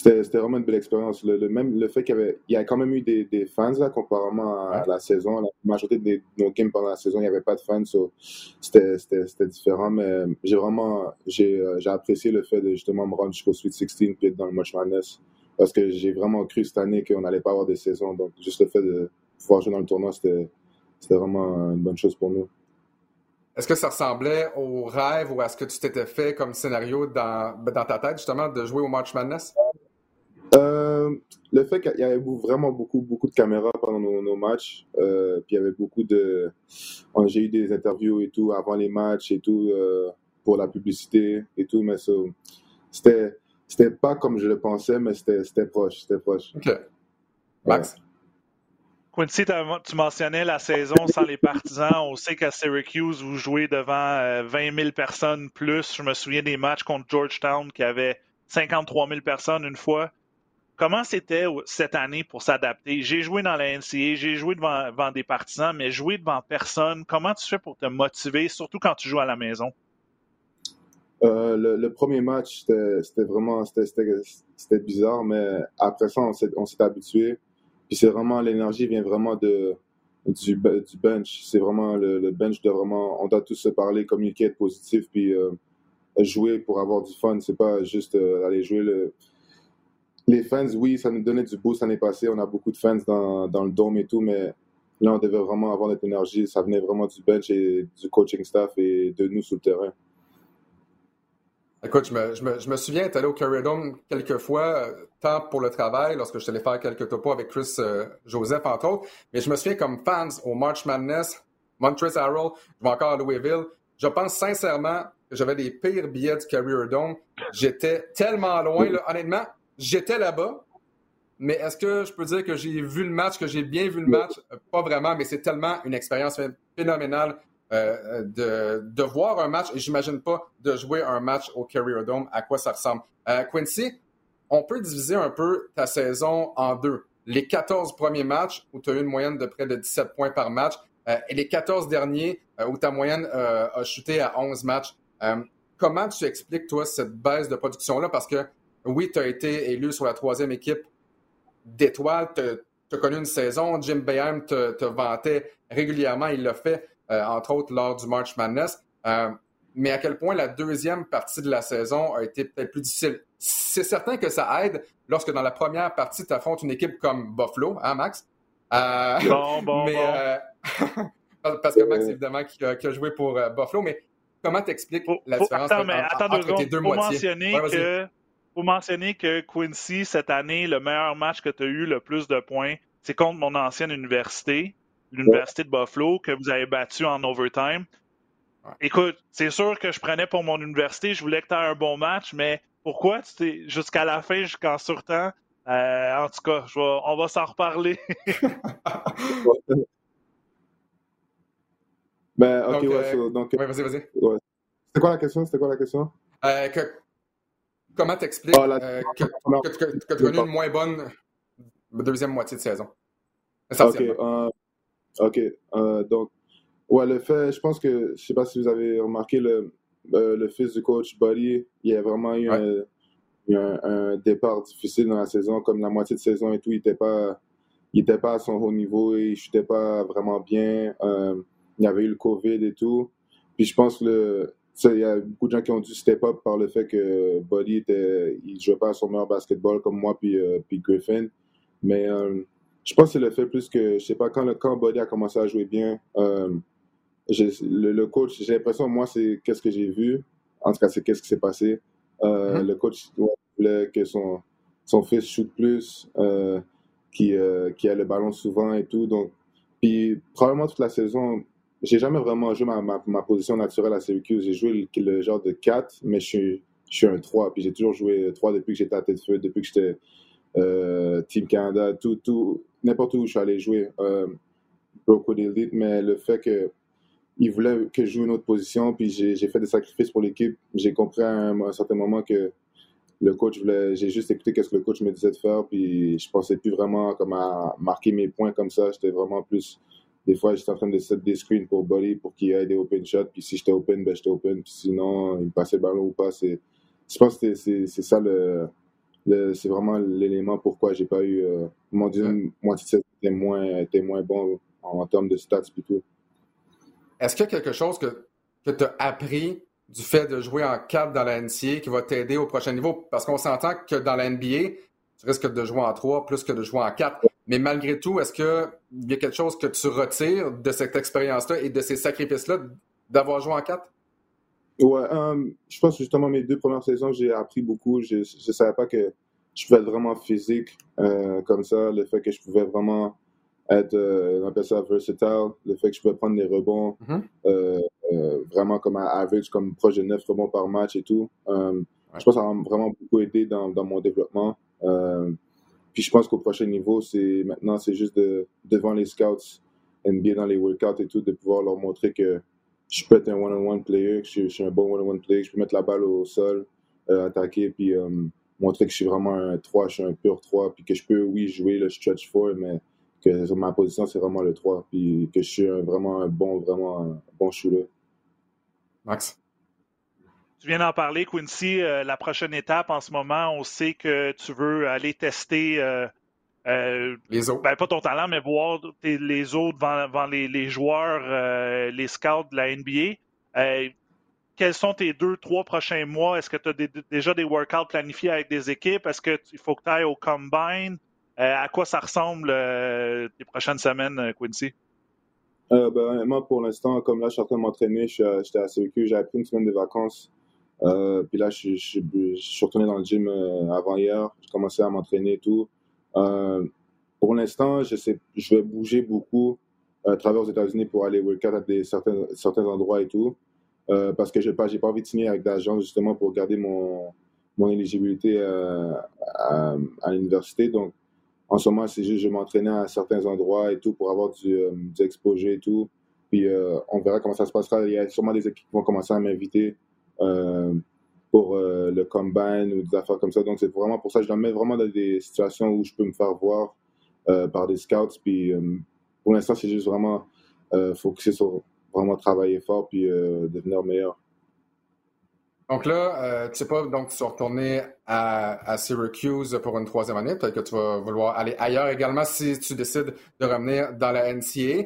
c'était vraiment une belle expérience. Le, même, le fait qu'il y avait, il y a quand même eu des, des fans, là, comparément à, la saison. La majorité de nos games pendant la saison, il n'y avait pas de fans. So c'était différent, mais j'ai vraiment euh, j'ai apprécié le fait de justement me rendre jusqu'au Sweet 16 puis être dans le March Madness. Parce que j'ai vraiment cru cette année qu'on n'allait pas avoir de saison. Donc, juste le fait de pouvoir jouer dans le tournoi, c'était vraiment une bonne chose pour nous. Est-ce que ça ressemblait au rêve ou à ce que tu t'étais fait comme scénario dans, dans ta tête, justement, de jouer au March Madness? Euh, le fait qu'il y avait vraiment beaucoup, beaucoup de caméras pendant nos, matchs, euh, puis il y avait beaucoup de. J'ai eu des interviews et tout avant les matchs et tout euh, pour la publicité et tout, mais c'était c'était pas comme je le pensais, mais c'était proche, c'était proche. OK. Max? Quincy, tu mentionnais la saison sans les partisans. On sait qu'à Syracuse, vous jouez devant 20 000 personnes plus. Je me souviens des matchs contre Georgetown qui avait 53 000 personnes une fois. Comment c'était cette année pour s'adapter? J'ai joué dans la NCA, j'ai joué devant, des partisans, mais jouer devant personne, comment tu fais pour te motiver, surtout quand tu joues à la maison? Euh, le, premier match, c'était vraiment c'était bizarre, mais après ça, on s'est habitué. Puis c'est vraiment, l'énergie vient vraiment de, du, du bench. C'est vraiment le, bench de vraiment, on doit tous se parler, communiquer, être positif, puis euh, jouer pour avoir du fun. C'est pas juste euh, aller jouer le les fans, oui, ça nous donnait du boost l'année passée. On a beaucoup de fans dans, le dôme et tout, mais là, on devait vraiment avoir notre énergie. Ça venait vraiment du bench et du coaching staff et de nous sur le terrain. Écoute, je me, souviens être allé au Curry Dome quelques fois, tant pour le travail, lorsque je suis allé faire quelques topos avec Chris euh, Joseph, entre autres, mais je me souviens comme fans au March Madness, Montrezl Harrell, je vais encore à Louisville. Je pense sincèrement que j'avais les pires billets du Carrier Dome. J'étais tellement loin, là, honnêtement, J'étais là-bas, mais est-ce que je peux dire que j'ai vu le match, que j'ai bien vu le match? Euh, pas vraiment, mais c'est tellement une expérience phénoménale euh, de, de, voir un match, et j'imagine pas de jouer un match au Carrier Dome, à quoi ça ressemble. Euh, Quincy, on peut diviser un peu ta saison en deux. Les 14 premiers matchs où tu as eu une moyenne de près de 17 points par match et les 14 derniers où ta moyenne a chuté à 11 matchs. comment tu expliques, toi, cette baisse de production-là? Parce que oui, tu as été élu sur la troisième équipe d'étoiles. Tu as, connu une saison. Jim Bayham te, vantait régulièrement. Il l'a fait, euh, entre autres, lors du March Madness. Euh, mais à quel point la deuxième partie de la saison a été peut-être plus difficile? C'est certain que ça aide lorsque dans la première partie, tu affrontes une équipe comme Buffalo, hein, Max? Euh, bon, bon, mais, parce que Max, évidemment, qui a, joué pour Buffalo, mais comment t'expliques la différence entre, tes deux moitiés? que faut mentionner que Quincy, cette année, le meilleur match que tu as eu, le plus de points, c'est contre mon ancienne université, l'Université de Buffalo, que vous avez battu en overtime. Écoute, c'est sûr que je prenais pour mon université, je voulais que tu aies un bon match, mais pourquoi? Tu jusqu'à la fin, jusqu'en surtemps? Euh, en tout cas, on va s'en reparler. ben, ok, donc, ouais, vas-y, vas-y. C'était quoi la question? C'était quoi la question? Euh, Comment t'expliques ah, euh, que, tu as connu une moins bonne deuxième moitié de saison? Ok, euh, ok. Euh, donc, ouais, le fait, je pense que, je sais pas si vous avez remarqué, le, le fils du coach Buddy, il y a vraiment eu un, départ difficile dans la saison, comme la moitié de saison et tout, il n'était pas, il était pas à son haut niveau, il ne pas vraiment bien. il y avait eu le COVID et tout. Puis je pense que le, il y a beaucoup de gens qui ont dû step up par le fait que Buddy était, il jouait pas à son meilleur basketball comme moi puis, euh, puis Griffin. Mais euh, je pense que c'est le fait plus que, je sais pas, quand, le, quand Buddy a commencé à jouer bien, euh, le, coach, j'ai l'impression, moi, c'est qu'est-ce que j'ai vu. En tout cas, c'est qu'est-ce qui s'est passé. Mm-hmm. Le coach voulait que son, son fils shoot plus, qui, qui a le ballon souvent et tout. Donc, puis probablement toute la saison, j'ai jamais vraiment joué ma, ma, position naturelle à Syracuse. J'ai joué le, genre de 4, mais je suis, je suis un 3. Puis j'ai toujours joué 3 depuis que j'étais à tête feu, depuis que j'étais euh, Team Canada, tout, tout, n'importe où je suis allé jouer. Euh, Elite, mais le fait que il voulait que je joue une autre position, puis j'ai fait des sacrifices pour l'équipe. J'ai compris à un, certain moment que le coach voulait. J'ai juste écouté ce que le coach me disait de faire, puis je pensais plus vraiment comme à marquer mes points comme ça. J'étais vraiment plus des fois, j'étais en train de set des screens pour Buddy pour qu'il ait des open shots. Puis si j'étais open, ben j'étais open. Puis sinon, il me passait le ballon ou pas. C'est, je pense que c'est, ça le, le, c'est vraiment l'élément pourquoi j'ai pas eu. Euh, mon deuxième moitié était moins, était moins bon en, termes de stats plutôt. Est-ce qu'il y a quelque chose que, que tu as appris du fait de jouer en 4 dans la NCA qui va t'aider au prochain niveau? Parce qu'on s'entend que dans la NBA, tu risques de jouer en 3 plus que de jouer en 4. Mais malgré tout, est-ce qu'il y a quelque chose que tu retires de cette expérience-là et de ces sacrifices-là d'avoir joué en 4? Ouais, euh, je pense que justement mes deux premières saisons, j'ai appris beaucoup. Je ne savais pas que je pouvais être vraiment physique euh, comme ça. Le fait que je pouvais vraiment être, euh, on appelle ça versatile. Le fait que je pouvais prendre des rebonds mm-hmm. vraiment comme à average, comme proche de 9 rebonds par match et tout. Je pense que ça m'a vraiment beaucoup aidé dans, dans mon développement. Je pense qu'au prochain niveau, c'est maintenant, c'est juste de, devant les scouts, NBA dans les workouts et tout, de pouvoir leur montrer que je peux être un one-on-one player, que je, suis un bon one-on-one player, que je peux mettre la balle au sol, euh, attaquer, puis euh, montrer que je suis vraiment un 3, je suis un pur 3, puis que je peux, oui, jouer le stretch 4, mais que ma position, c'est vraiment le 3, puis que je suis vraiment un bon, vraiment un bon shooter. Max? Tu viens d'en parler, Quincy. Euh, la prochaine étape en ce moment, on sait que tu veux aller tester. Euh, euh, les autres. Ben, pas ton talent, mais voir les autres devant, les, joueurs, les scouts de la NBA. quels sont tes deux, trois prochains mois? Est-ce que tu as déjà des workouts planifiés avec des équipes? Est-ce qu'il faut que tu ailles au combine? à quoi ça ressemble les prochaines semaines, Quincy? ben, moi, pour l'instant, comme là, je suis en train de m'entraîner, j'étais à CQ, j'ai pris une semaine de vacances. Euh, puis là, je, suis retourné dans le gym euh, avant hier. J'ai commencé à m'entraîner et tout. Euh, pour l'instant, je, vais bouger beaucoup à travers aux États-Unis pour aller workout à des, certains, certains endroits et tout. parce que je n'ai pas, envie de signer avec d'agence justement pour garder mon, éligibilité à, l'université. Donc, en ce moment, c'est juste je m'entraîner à certains endroits et tout pour avoir du, du exposé et tout. Puis on verra comment ça se passera. Il y a sûrement des équipes qui vont commencer à m'inviter pour euh, le combine ou des affaires comme ça. Donc, c'est vraiment pour ça que je dois mettre vraiment dans des situations où je peux me faire voir euh, par des scouts. Puis, pour l'instant, c'est juste vraiment focuser sur vraiment travailler fort puis devenir meilleur. Donc là, tu sais pas, donc tu vas retourner à, Syracuse pour une troisième année. Peut-être que tu vas vouloir aller ailleurs également si tu décides de revenir dans la NCA.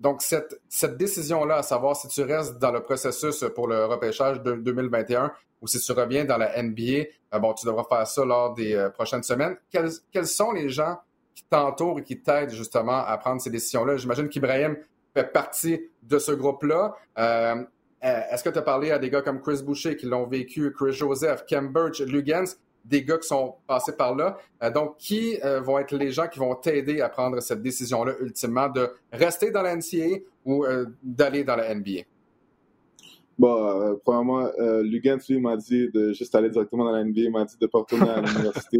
Donc, cette, cette décision-là, à savoir si tu restes dans le processus pour le repêchage de 2021 ou si tu reviens dans la NBA, euh, bon, tu devras faire ça lors des euh, prochaines semaines. Quels, quels, sont les gens qui t'entourent et qui t'aident justement à prendre ces décisions-là? J'imagine qu'Ibrahim fait partie de ce groupe-là. Euh, est-ce que tu as parlé à des gars comme Chris Boucher qui l'ont vécu, Chris Joseph, Kem Birch, Lugans? Des gars qui sont passés par là. Euh, donc, qui euh, vont être les gens qui vont t'aider à prendre cette décision-là, ultimement, de rester dans la NCAA ou euh, d'aller dans la NBA? Bon, premièrement, Lugans, lui, m'a dit de juste aller directement dans la NBA. Il m'a dit de ne pas retourner à l'université.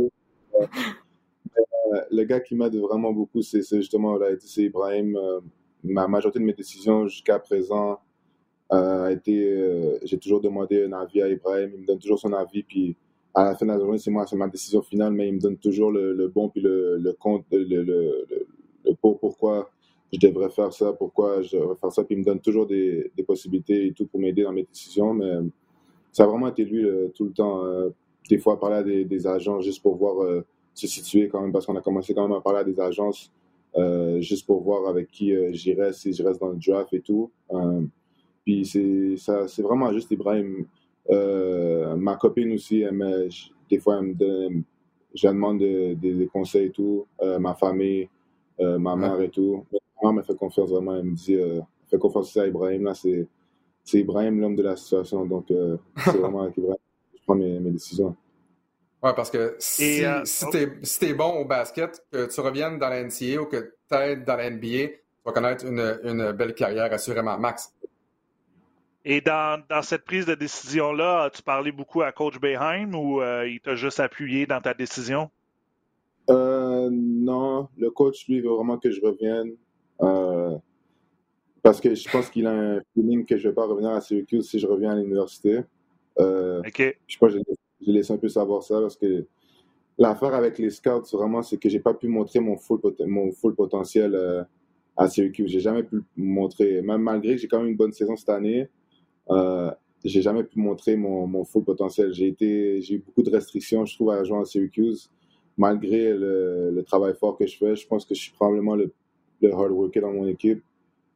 le gars qui m'aide vraiment beaucoup, c'est justement, c'est Ibrahim. ma majorité de mes décisions jusqu'à présent a été. J'ai toujours demandé un avis à Ibrahim. Il me donne toujours son avis. Puis à la fin de la journée, c'est moi, c'est ma décision finale, mais il me donne toujours le, bon puis le, le compte, le, le, le, pour, pourquoi je devrais faire ça, pourquoi je devrais faire ça, puis il me donne toujours des, des possibilités et tout pour m'aider dans mes décisions, mais ça a vraiment été lui tout le temps. Euh, des fois, parler à des, des, agents juste pour voir euh, se situer quand même, parce qu'on a commencé quand même à parler à des agences euh, juste pour voir avec qui j'irais, si je reste dans le draft et tout. puis c'est ça, c'est vraiment juste Ibrahim euh, ma copine aussi, des fois, elle me donne, je demande des, conseils et tout. Euh, ma famille, euh, ma mère et tout. Ma mère me fait confiance vraiment. Elle me dit, fais confiance à Ibrahim. Là, c'est, Ibrahim l'homme de la situation. Donc, c'est vraiment avec Ibrahim que je prends mes, mes décisions. Oui, parce que si, si oh. tu es, bon au basket, que tu reviennes dans la NCA ou que tu aides dans la NBA, tu vas connaître une, une, belle carrière, assurément, Max. Et dans, dans cette prise de décision-là, as-tu parlé beaucoup à Coach Beheim ou euh, il t'a juste appuyé dans ta décision? Euh, non, le coach, lui, veut vraiment que je revienne. Euh, parce que je pense qu'il a un feeling que je ne vais pas revenir à Syracuse si je reviens à l'université. Euh, OK. Je pense que j'ai laissé un peu savoir ça parce que l'affaire avec les scouts, vraiment, c'est que j'ai pas pu montrer mon full, mon full potentiel à Syracuse. J'ai jamais pu montrer, même malgré que j'ai quand même une bonne saison cette année, euh, j'ai jamais pu montrer mon, mon full potentiel. J'ai été, j'ai eu beaucoup de restrictions, je trouve, à jouer à Syracuse. Malgré le, travail fort que je fais, je pense que je suis probablement le, le hard worker dans mon équipe.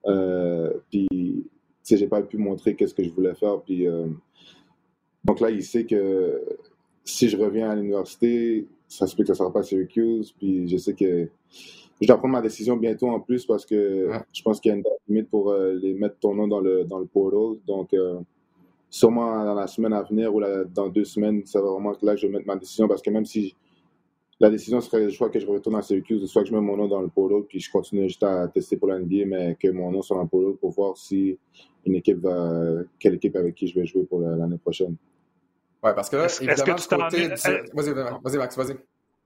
Euh, puis, tu sais, j'ai pas pu montrer qu'est-ce que je voulais faire. Puis, euh, donc là, il sait que si je reviens à l'université, ça se peut que ça sera pas Syracuse. Puis, je sais que je dois prendre ma décision bientôt en plus parce que je pense qu'il y a une date limite pour euh, les mettre ton nom dans le, dans le portal. Donc, sûrement dans la semaine à venir ou dans deux semaines, ça va vraiment être là que je vais mettre ma décision parce que même si la décision serait soit que je retourne à Syracuse, soit que je mets mon nom dans le polo, puis je continue juste à tester pour la NBA, mais que mon nom soit dans le polo pour voir si une équipe va, quelle équipe avec qui je vais jouer pour l'année prochaine. Oui, parce que là, évidemment, du côté Vas-y, vas-y, Max, vas-y.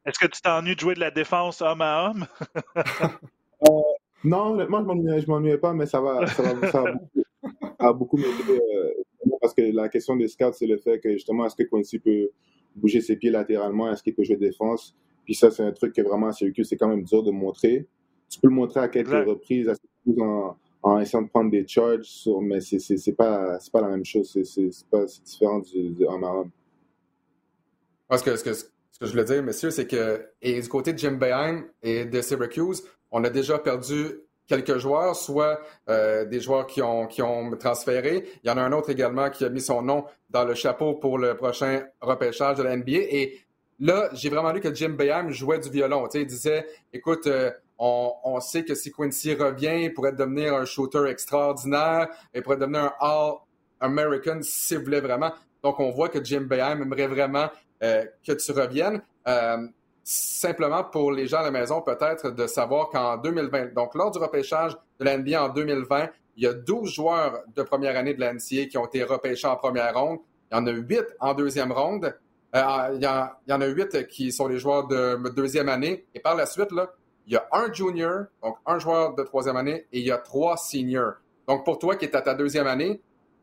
Est-ce que tu t'ennuies de jouer de la défense homme à homme? euh, non, honnêtement, je ne m'ennuyais pas, mais ça va, ça va, ça va beaucoup, m'aider. Euh, parce que la question des scouts, c'est le fait que justement, est-ce que Quincy peut bouger ses pieds latéralement, est-ce qu'il peut jouer défense? Puis ça, c'est un truc que vraiment à Syracuse, c'est quand même dur de montrer. Tu peux le montrer à quelques reprises en, en, essayant de prendre des charges, mais c'est, c'est, pas, pas la même chose. C'est, c'est, pas, différent du, du homme ce que, ce, que, ce que je voulais dire, messieurs, c'est que et du côté de Jim Beheim et de Syracuse, on a déjà perdu quelques joueurs, soit euh, des joueurs qui ont, qui ont transféré. Il y en a un autre également qui a mis son nom dans le chapeau pour le prochain repêchage de la NBA. Et là, j'ai vraiment lu que Jim Bayham jouait du violon. il disait, écoute, euh, on, sait que si Quincy revient, il pourrait devenir un shooter extraordinaire, il pourrait devenir un All-American s'il voulait vraiment. Donc, on voit que Jim Bayham aimerait vraiment euh, que tu reviennes. Euh, simplement pour les gens à la maison, peut-être de savoir qu'en 2020, donc lors du repêchage de la NBA en 2020, il y a 12 joueurs de première année de la NCA qui ont été repêchés en première ronde. Il y en a 8 en deuxième ronde. Euh, il, y en, a 8 qui sont les joueurs de deuxième année. Et par la suite, là, il y a un junior, donc un joueur de troisième année, et il y a trois seniors. Donc pour toi qui es à ta deuxième année,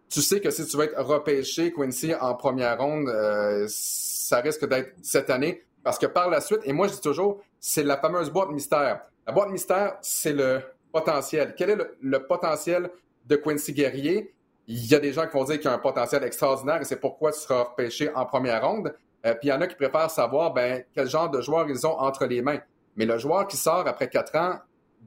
tu sais que si tu veux être repêché, Quincy, en première ronde, euh, ça risque d'être cette année. Parce que par la suite, et moi je dis toujours, c'est la fameuse boîte mystère. La boîte mystère, c'est le potentiel. Quel est le, potentiel de Quincy Guerrier? Il y a des gens qui vont dire qu'il a un potentiel extraordinaire et c'est pourquoi tu seras repêché en première ronde. Euh, puis il y en a qui préfèrent savoir ben, quel genre de joueur ils ont entre les mains. Mais le joueur qui sort après quatre ans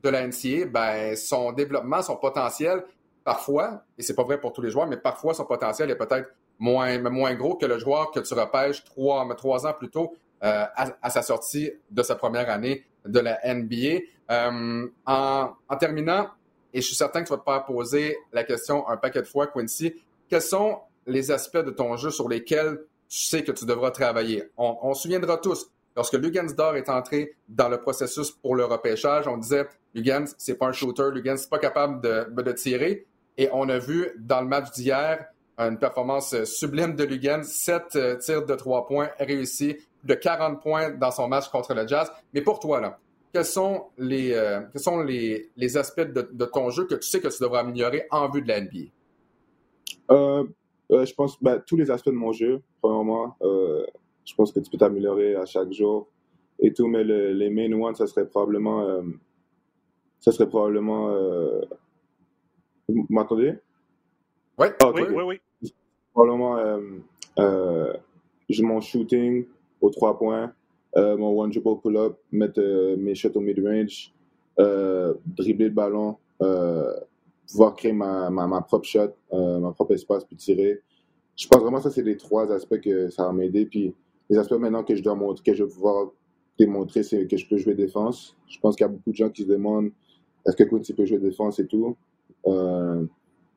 de la NCA, ben, son développement, son potentiel, parfois, et c'est pas vrai pour tous les joueurs, mais parfois son potentiel est peut-être moins, moins gros que le joueur que tu repêches trois, trois ans plus tôt euh, à, sa sortie de sa première année de la NBA. Euh, en, terminant, et je suis certain que tu vas te faire poser la question un paquet de fois, Quincy, quels sont les aspects de ton jeu sur lesquels tu sais que tu devras travailler? On, se souviendra tous, lorsque Lugansdor est entré dans le processus pour le repêchage, on disait Lugans, c'est pas un shooter, Lugans, c'est pas capable de, tirer. Et on a vu dans le match d'hier une performance sublime de Lugans, sept euh, tirs de trois points réussis, de 40 points dans son match contre le Jazz. Mais pour toi, là, quels sont les, euh, aspects de, ton jeu que tu sais que tu devras améliorer en vue de la NBA? Euh, je pense ben, tous les aspects de mon jeu, premièrement. Je pense que tu peux t'améliorer à chaque jour et tout, mais les main ones, ça serait probablement. ça serait probablement. vous m'entendez? Ouais. Ah, oui, oui, oui. Probablement mon shooting, aux trois points, euh, mon one triple pull-up, mettre euh, mes shots au mid-range, euh, dribbler le ballon, pouvoir créer ma, ma, ma propre shot, ma propre espace, puis tirer. Je pense vraiment que ça, c'est les trois aspects que ça va m'aider. Puis les aspects maintenant que je dois montrer, que je vais pouvoir démontrer, c'est que je peux jouer défense. Je pense qu'il y a beaucoup de gens qui se demandent est-ce que Quincy peut jouer défense et tout. Euh,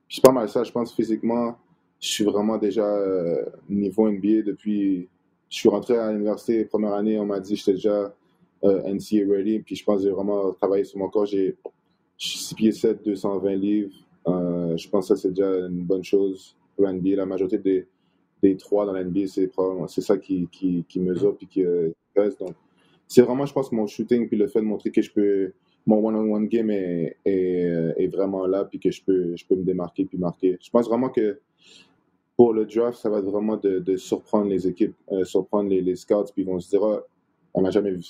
c'est pas mal ça. Je pense physiquement, je suis vraiment déjà niveau NBA depuis je suis rentré à l'université première année, on m'a dit que j'étais déjà euh, NCA ready. Puis je pense que j'ai vraiment travaillé sur mon corps. J'ai 6 pieds 7, 220 livres. Euh, je pense que ça, c'est déjà une bonne chose pour l'NBA. La majorité des, des trois dans l'NBA, c'est c'est ça qui, qui, qui mesure puis qui euh. Donc, c'est vraiment, je pense, mon shooting puis le fait de montrer que je peux mon one-on-one game est, est, est, vraiment là, puis que je peux, je peux me démarquer puis marquer. Je pense vraiment que pour le draft, ça va être vraiment de, surprendre les équipes, euh, surprendre les, les, scouts, puis ils vont se dire, ah, on n'a jamais vu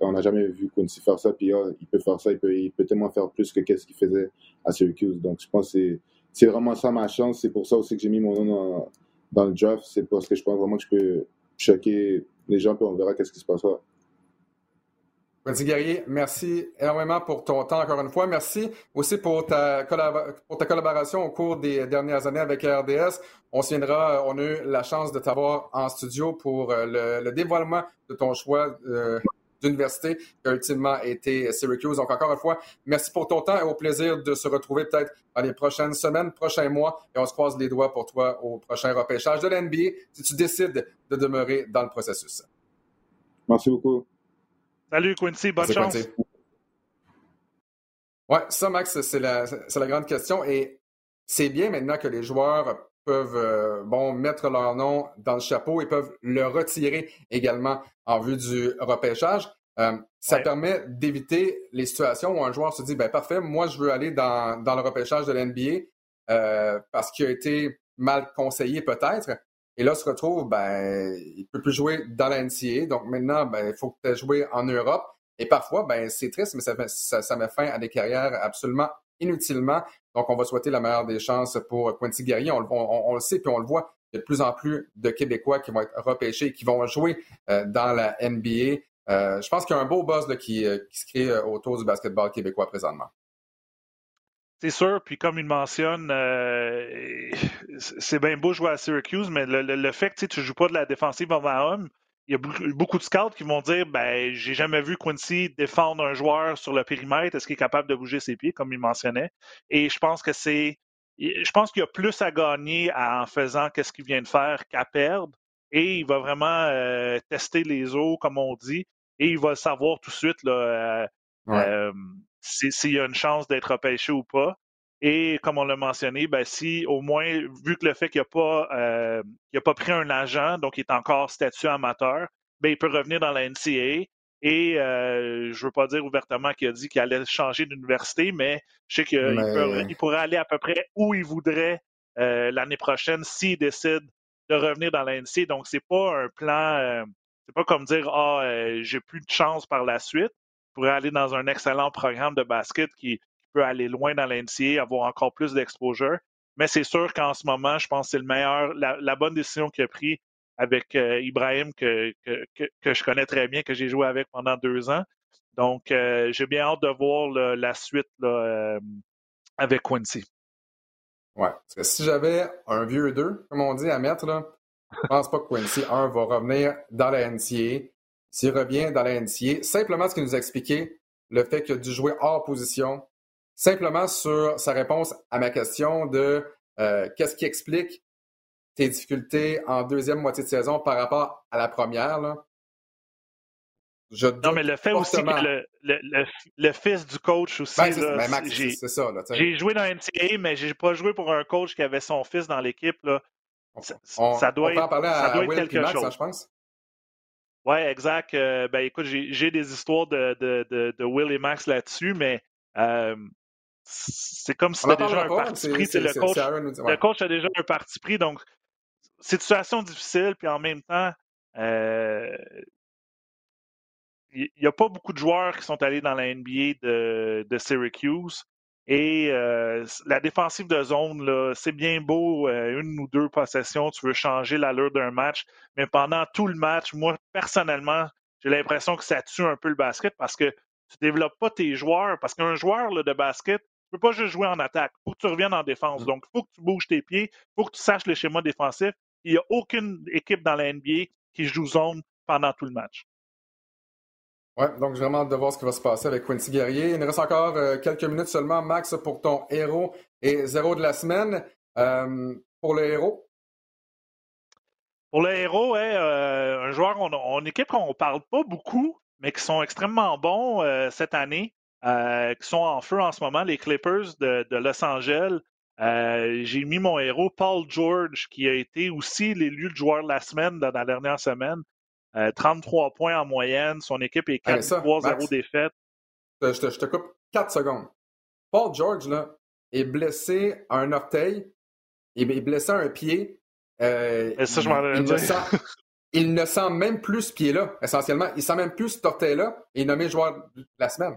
on n'a jamais vu Quincy faire ça, puis ah, il peut faire ça, il peut, il peut tellement faire plus que qu'est-ce qu'il faisait à Syracuse. Donc, je pense que c'est vraiment ça ma chance. C'est pour ça aussi que j'ai mis mon nom dans, dans le draft. C'est parce que je pense vraiment que je peux choquer les gens, puis on verra qu'est-ce qui se passera. Quincy Guerrier, merci énormément pour ton temps encore une fois. Merci aussi pour ta, pour ta collaboration au cours des dernières années avec RDS. On se viendra, on a eu la chance de t'avoir en studio pour euh, le, dévoilement de ton choix euh, d'université qui a ultimement été Syracuse. Donc encore une fois, merci pour ton temps et au plaisir de se retrouver peut-être dans les prochaines semaines, prochains mois et on se croise les doigts pour toi au prochain repêchage de l'NBA si tu décides de demeurer dans le processus. Merci beaucoup. Salut Quincy, bonne chance. Oui, ça, Max, c'est la, la, grande question. Et c'est bien maintenant que les joueurs peuvent euh, bon, mettre leur nom dans le chapeau et peuvent le retirer également en vue du repêchage. Euh, ça permet d'éviter les situations où un joueur se dit ben parfait, moi je veux aller dans, dans le repêchage de l'NBA euh, parce qu'il a été mal conseillé peut-être. Et là, se retrouve, ben, il peut plus jouer dans la NCA. Donc maintenant, ben, il faut que tu aies joué en Europe. Et parfois, ben, c'est triste, mais ça, ça, met fin à des carrières absolument inutilement. Donc, on va souhaiter la meilleure des chances pour Quincy Guerrier. On, on, le sait, puis on le voit. Il y a de plus en plus de Québécois qui vont être repêchés, qui vont jouer euh, dans la NBA. Euh, je pense qu'il y a un beau buzz euh, qui, se crée autour du basketball québécois présentement. C'est sûr, puis comme il mentionne, c'est bien beau jouer à Syracuse, mais le, fait que tu ne joues pas de la défensive en homme, il y a beaucoup de scouts qui vont dire ben j'ai jamais vu Quincy défendre un joueur sur le périmètre, est-ce qu'il est capable de bouger ses pieds, comme il mentionnait? Et je pense que c'est. Je pense qu'il y a plus à gagner en faisant qu'est-ce qu'il vient de faire qu'à perdre. Et il va vraiment euh, tester les eaux, comme on dit, et il va savoir tout de suite là, euh, s'il y a une chance d'être repêché ou pas. Et comme on l'a mentionné, ben, si au moins, vu que le fait qu'il n'a pas, euh, pas pris un agent, donc il est encore statut amateur, ben, il peut revenir dans la NCA. Et euh, je ne veux pas dire ouvertement qu'il a dit qu'il allait changer d'université, mais je sais qu'il pourrait aller à peu près où il voudrait euh, l'année prochaine s'il décide de revenir dans la NCA. Donc, c'est pas un plan, c'est pas comme dire Ah, j'ai plus de chance par la suite pourrait aller dans un excellent programme de basket qui, peut aller loin dans l'NCA, avoir encore plus d'exposure. Mais c'est sûr qu'en ce moment, je pense que c'est le meilleur, la, bonne décision qu'il a prise avec euh, Ibrahim, que, que, je connais très bien, que j'ai joué avec pendant deux ans. Donc, euh, j'ai bien hâte de voir la suite euh, avec Quincy. Ouais, parce que si j'avais un vieux 2, comme on dit, à mettre, là, je pense pas que Quincy 1 va revenir dans la NCA s'il revient dans la NCA, simplement ce qu'il nous a expliqué, le fait qu'il a dû jouer hors position, simplement sur sa réponse à ma question de euh, qu'est-ce qui explique tes difficultés en deuxième moitié de saison par rapport à la première. Là? Je non, mais le fait aussi que le, fils du coach aussi. Ben, c'est ça. J'ai joué dans la NCA, mais j'ai pas joué pour un coach qui avait son fils dans l'équipe. Ça, doit, être, ça doit être quelque chose. je pense. Oui, exact. Euh, ben écoute, j'ai des histoires de, de, de, Will et Max là-dessus, mais euh, c'est comme si c'était déjà un parti pris. Le coach, le coach a déjà un parti pris, donc situation difficile, puis en même temps, euh, il n'y a pas beaucoup de joueurs qui sont allés dans la NBA de, de Syracuse. Et euh, la défensive de zone, c'est bien beau, euh, une ou deux possessions, tu veux changer l'allure d'un match, mais pendant tout le match, moi, personnellement, j'ai l'impression que ça tue un peu le basket parce que tu développes pas tes joueurs. Parce qu'un joueur de basket, tu peux pas juste jouer en attaque. Il faut que tu reviennes en défense. Mm. Donc, il faut que tu bouges tes pieds, il faut que tu saches le schéma défensif. Il n'y a aucune équipe dans la NBA qui joue zone pendant tout le match. Ouais, donc j'ai vraiment hâte de voir ce qui va se passer avec Quincy Guerrier. Il nous reste encore euh, quelques minutes seulement, Max, pour ton héros et zéro de la semaine. Euh, pour le héros? Pour le héros, un joueur, on, une équipe qu'on ne parle pas beaucoup, mais qui sont extrêmement bons cette année, qui sont en feu en ce moment, les Clippers de, de Los Angeles. J'ai mis mon héros, Paul George, qui a été aussi l'élu de joueur de la semaine dans la dernière semaine. 33 points en moyenne. Son équipe est 4-3-0 défaite. Je te, je te coupe 4 secondes. Paul George là, est blessé à un orteil, il est blessé à un pied. Euh, ça, je m'en il, ne sent, il ne sent même plus ce pied-là, essentiellement. Il sent même plus cet orteil-là et il est nommé joueur de la semaine.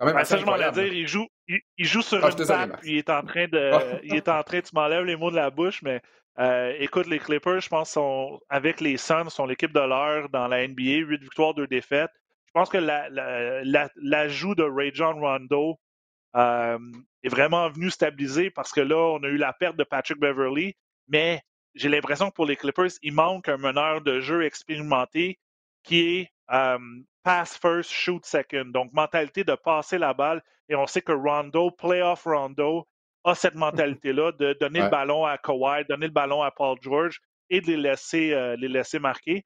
Ben, ça, je m'en dire, il joue, il, joue sur ah, une table, puis il est en train de. il est en train, tu m'enlèves les mots de la bouche, mais euh, écoute, les Clippers, je pense, sont, avec les Suns, sont l'équipe de l'heure dans la NBA, 8 victoires, 2 défaites. Je pense que l'ajout de Ray John Rondo euh, est vraiment venu stabiliser parce que là, on a eu la perte de Patrick Beverly, mais j'ai l'impression que pour les Clippers, il manque un meneur de jeu expérimenté qui est euh, pass first, shoot second. Donc, mentalité de passer la balle. Et on sait que Rondo, playoff Rondo, a cette mentalité-là de donner le ballon à Kawhi, donner le ballon à Paul George et de les laisser, euh, les laisser marquer.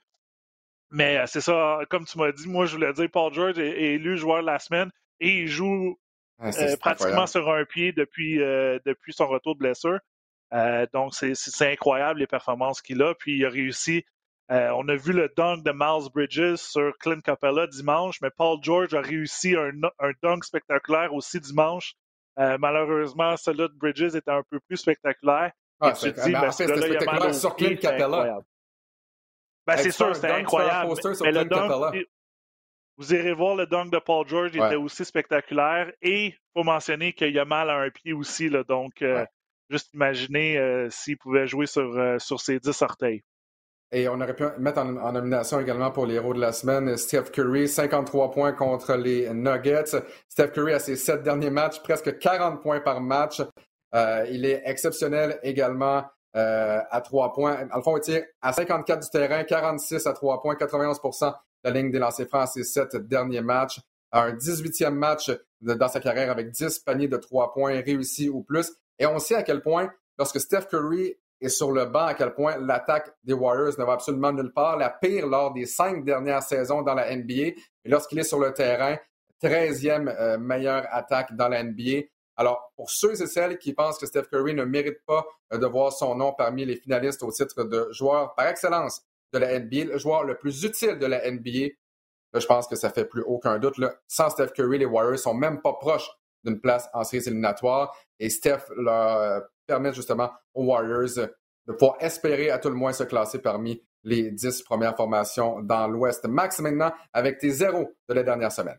Mais c'est ça, comme tu m'as dit, moi je voulais dire, Paul George est, est élu joueur de la semaine et il joue ah, euh, pratiquement sur un pied depuis, euh, depuis son retour de blessure. Euh, donc, c'est incroyable les performances qu'il a. Puis, il a réussi. On a vu le dunk de Miles Bridges sur Clint Capella dimanche, mais Paul George a réussi un, un dunk spectaculaire aussi dimanche. malheureusement, celui de Bridges était un peu plus spectaculaire. Ah, c'est ben, spectaculaire sur Clint Capella. Ben, c'est sûr, c'était incroyable. Mais, le dunk, vous irez voir le dunk de Paul George, il était aussi spectaculaire. Et il faut mentionner qu'il a mal à un pied aussi. Là, donc, euh, juste imaginer euh, s'il pouvait jouer sur, euh, sur ses 10 orteils. Et on aurait pu mettre en, nomination également pour les héros de la semaine Steph Curry, 53 points contre les Nuggets. Steph Curry a ses sept derniers matchs, presque 40 points par match. il est exceptionnel également à 3 points. En fond, il à 54 du terrain, 46 à 3 points, 91% la ligne des lancers francs à ses sept derniers matchs. Un 18e match dans sa carrière avec 10 paniers de 3 points réussis ou plus. Et on sait à quel point, lorsque Steph Curry est sur le banc, à quel point l'attaque des Warriors ne va absolument nulle part. La pire lors des cinq dernières saisons dans la NBA. Et lorsqu'il est sur le terrain, 13e euh, meilleure attaque dans la NBA. Alors, pour ceux et celles qui pensent que Steph Curry ne mérite pas euh, de voir son nom parmi les finalistes au titre de joueur par excellence de la NBA, le joueur le plus utile de la NBA. je pense que ça fait plus aucun doute. Sans Steph Curry, les Warriors sont même pas proches d'une place en séries éliminatoires. Et Steph leur euh, permet justement aux Warriors de pouvoir espérer à tout le moins se classer parmi les dix premières formations dans l'Ouest. Max, maintenant, avec tes zéros de la dernière semaine.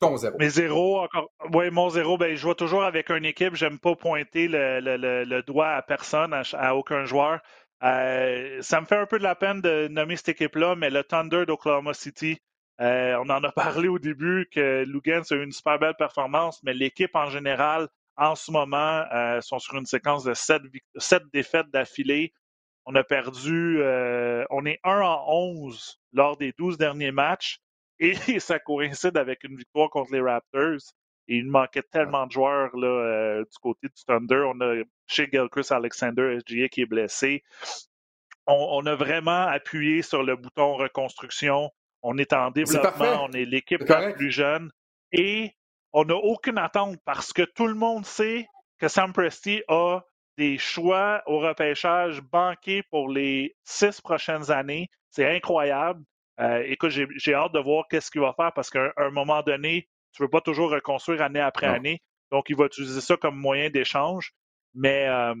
Ton zéro. Mes zéros, encore. Oui, mon zéro, ben, je vois toujours avec une équipe. J'aime pas pointer le, doigt à personne, à aucun joueur. Euh, ça me fait un peu de la peine de nommer cette équipe-là, mais le Thunder d'Oklahoma City, euh, on en a parlé au début que Lugans a eu une super belle performance, mais l'équipe en général, en ce moment, euh, sont sur une séquence de sept, défaites d'affilée. On a perdu, on est 1 en 11 lors des 12 derniers matchs et ça coïncide avec une victoire contre les Raptors. Et il manquait tellement de joueurs là, euh, du côté du Thunder. On a chez Gilchrist Alexander SGA qui est blessé. On, a vraiment appuyé sur le bouton reconstruction. On est en développement, on est l'équipe la plus jeune. Et on n'a aucune attente parce que tout le monde sait que Sam Presti a des choix au repêchage banqués pour les six prochaines années. C'est incroyable. Euh, écoute, j'ai hâte de voir qu'est-ce qu'il va faire parce qu'à un moment donné, tu ne veux pas toujours reconstruire année après année. Donc, il va utiliser ça comme moyen d'échange. Mais euh,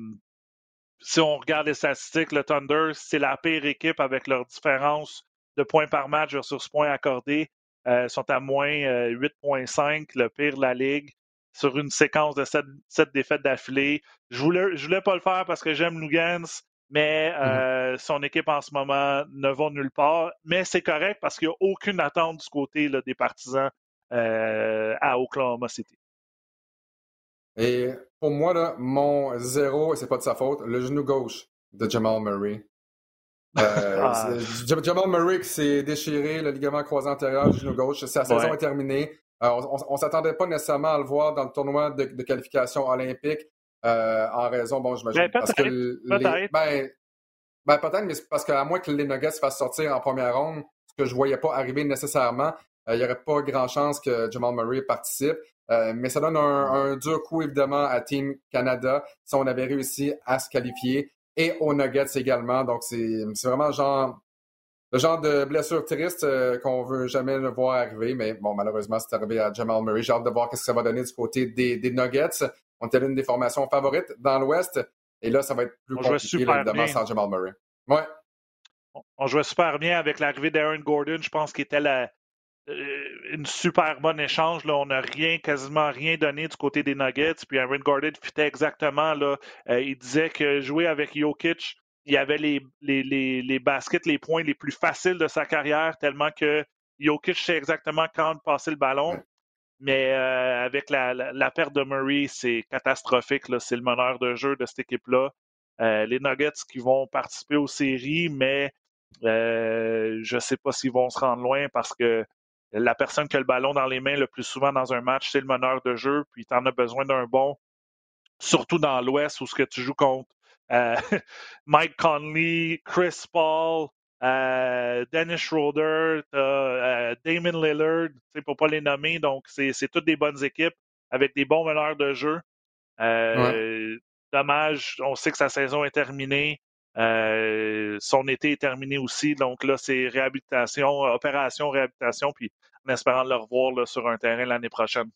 si on regarde les statistiques, le Thunder, c'est la pire équipe avec leur différence de points par match versus points accordés. Euh, sont à moins 8,5, euh, le pire de la ligue, sur une séquence de 7, défaites d'affilée. Je voulais, je voulais pas le faire parce que j'aime Lugans, mais mmh son équipe en ce moment ne va nulle part. Mais c'est correct parce qu'il n'y a aucune attente du côté des partisans euh, à Oklahoma City. Et pour moi, là, mon zéro, et c'est pas de sa faute, le genou gauche de Jamal Murray. Euh, ah. Jamal Murray qui s'est déchiré le ligament croisé antérieur du genou gauche. Sa saison est terminée. Euh, on ne s'attendait pas nécessairement à le voir dans le tournoi de, qualification olympique en raison, bon, j'imagine, ben, parce que ben, Ben, peut-être, mais parce qu'à moins que les Nuggets se fassent sortir en première ronde, ce que je ne voyais pas arriver nécessairement, il n'y aurait pas grand chance que Jamal Murray participe. mais ça donne un, dur coup, évidemment, à Team Canada si on avait réussi à se qualifier et aux Nuggets également. Donc, c'est vraiment genre le genre de blessure triste euh, qu'on veut jamais le voir arriver, mais bon, malheureusement, c'est arrivé à Jamal Murray. J'ai hâte de voir ce que ça va donner du côté des, Nuggets. On était l'une des formations favorites dans l'Ouest, et là, ça va être plus compliqué, évidemment, sans Jamal Murray. Ouais. On jouait super bien avec l'arrivée d'Aaron Gordon. Je pense qu'il était la, une super bonne échange. Là. On n'a rien, quasiment rien donné du côté des Nuggets. Puis Aaron Gordon fitait exactement. Là. Euh, il disait que jouer avec Jokic, il avait les, les, les, baskets, les points les plus faciles de sa carrière, tellement que Jokic sait exactement quand passer le ballon. Mais euh, avec la, la, perte de Murray, c'est catastrophique. C'est le meneur de jeu de cette équipe-là. Euh, les Nuggets qui vont participer aux séries, mais euh, je ne sais pas s'ils vont se rendre loin parce que la personne qui a le ballon dans les mains le plus souvent dans un match, c'est le meneur de jeu. Puis tu en as besoin d'un bon, surtout dans l'Ouest où ce que tu joues contre euh, Mike Conley, Chris Paul, euh, Dennis Schroeder, euh, Damon Lillard, pour pas les nommer. Donc, c'est toutes des bonnes équipes avec des bons meneurs de jeu. Dommage, on sait que sa saison est terminée. Son été est terminé aussi. Donc là, c'est réhabilitation, opération, réhabilitation, puis en espérant le revoir sur un terrain l'année prochaine.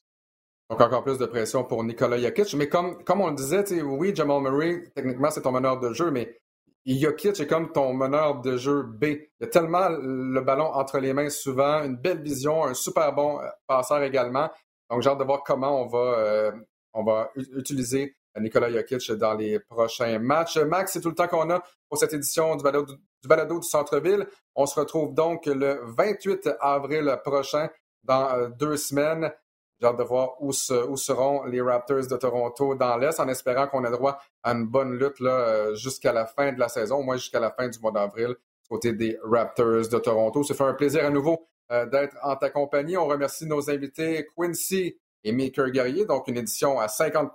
Donc, encore plus de pression pour Nikola Jokic. Mais comme, comme on le disait, oui, Jamal Murray, techniquement, c'est ton meneur de jeu, mais Jokic est comme ton meneur de jeu B. Il a tellement le ballon entre les mains souvent, une belle vision, un super bon euh, passeur également. Donc, j'ai hâte de voir comment on va, euh, on va utiliser Nikola Jokic dans les prochains matchs. Max, c'est tout le temps qu'on a pour cette édition du balado du, Centre-Ville. On se retrouve donc le 28 avril prochain, dans euh, deux semaines. J'ai hâte de voir où, seront les Raptors de Toronto dans l'Est, en espérant qu'on ait droit à une bonne lutte euh, jusqu'à la fin de la saison, au moins jusqu'à la fin du mois d'avril, côté des Raptors de Toronto. Ça fait un plaisir à nouveau euh, d'être en ta compagnie. On remercie nos invités Quincy et Maker Guerrier, donc une édition à 50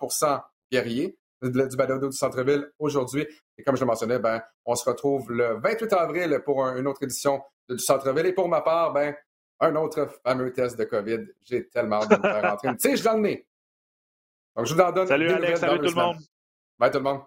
guerrier du balado du centre-ville aujourd'hui. Et comme je le mentionnais, ben, on se retrouve le 28 avril pour une autre édition du centre-ville. Et pour ma part, ben, un autre fameux test de COVID. J'ai tellement hâte de me faire rentrer Tu sais, je dans le nez. Donc, je vous en donne. Salut Alex, salut tout le monde. Bye tout le monde.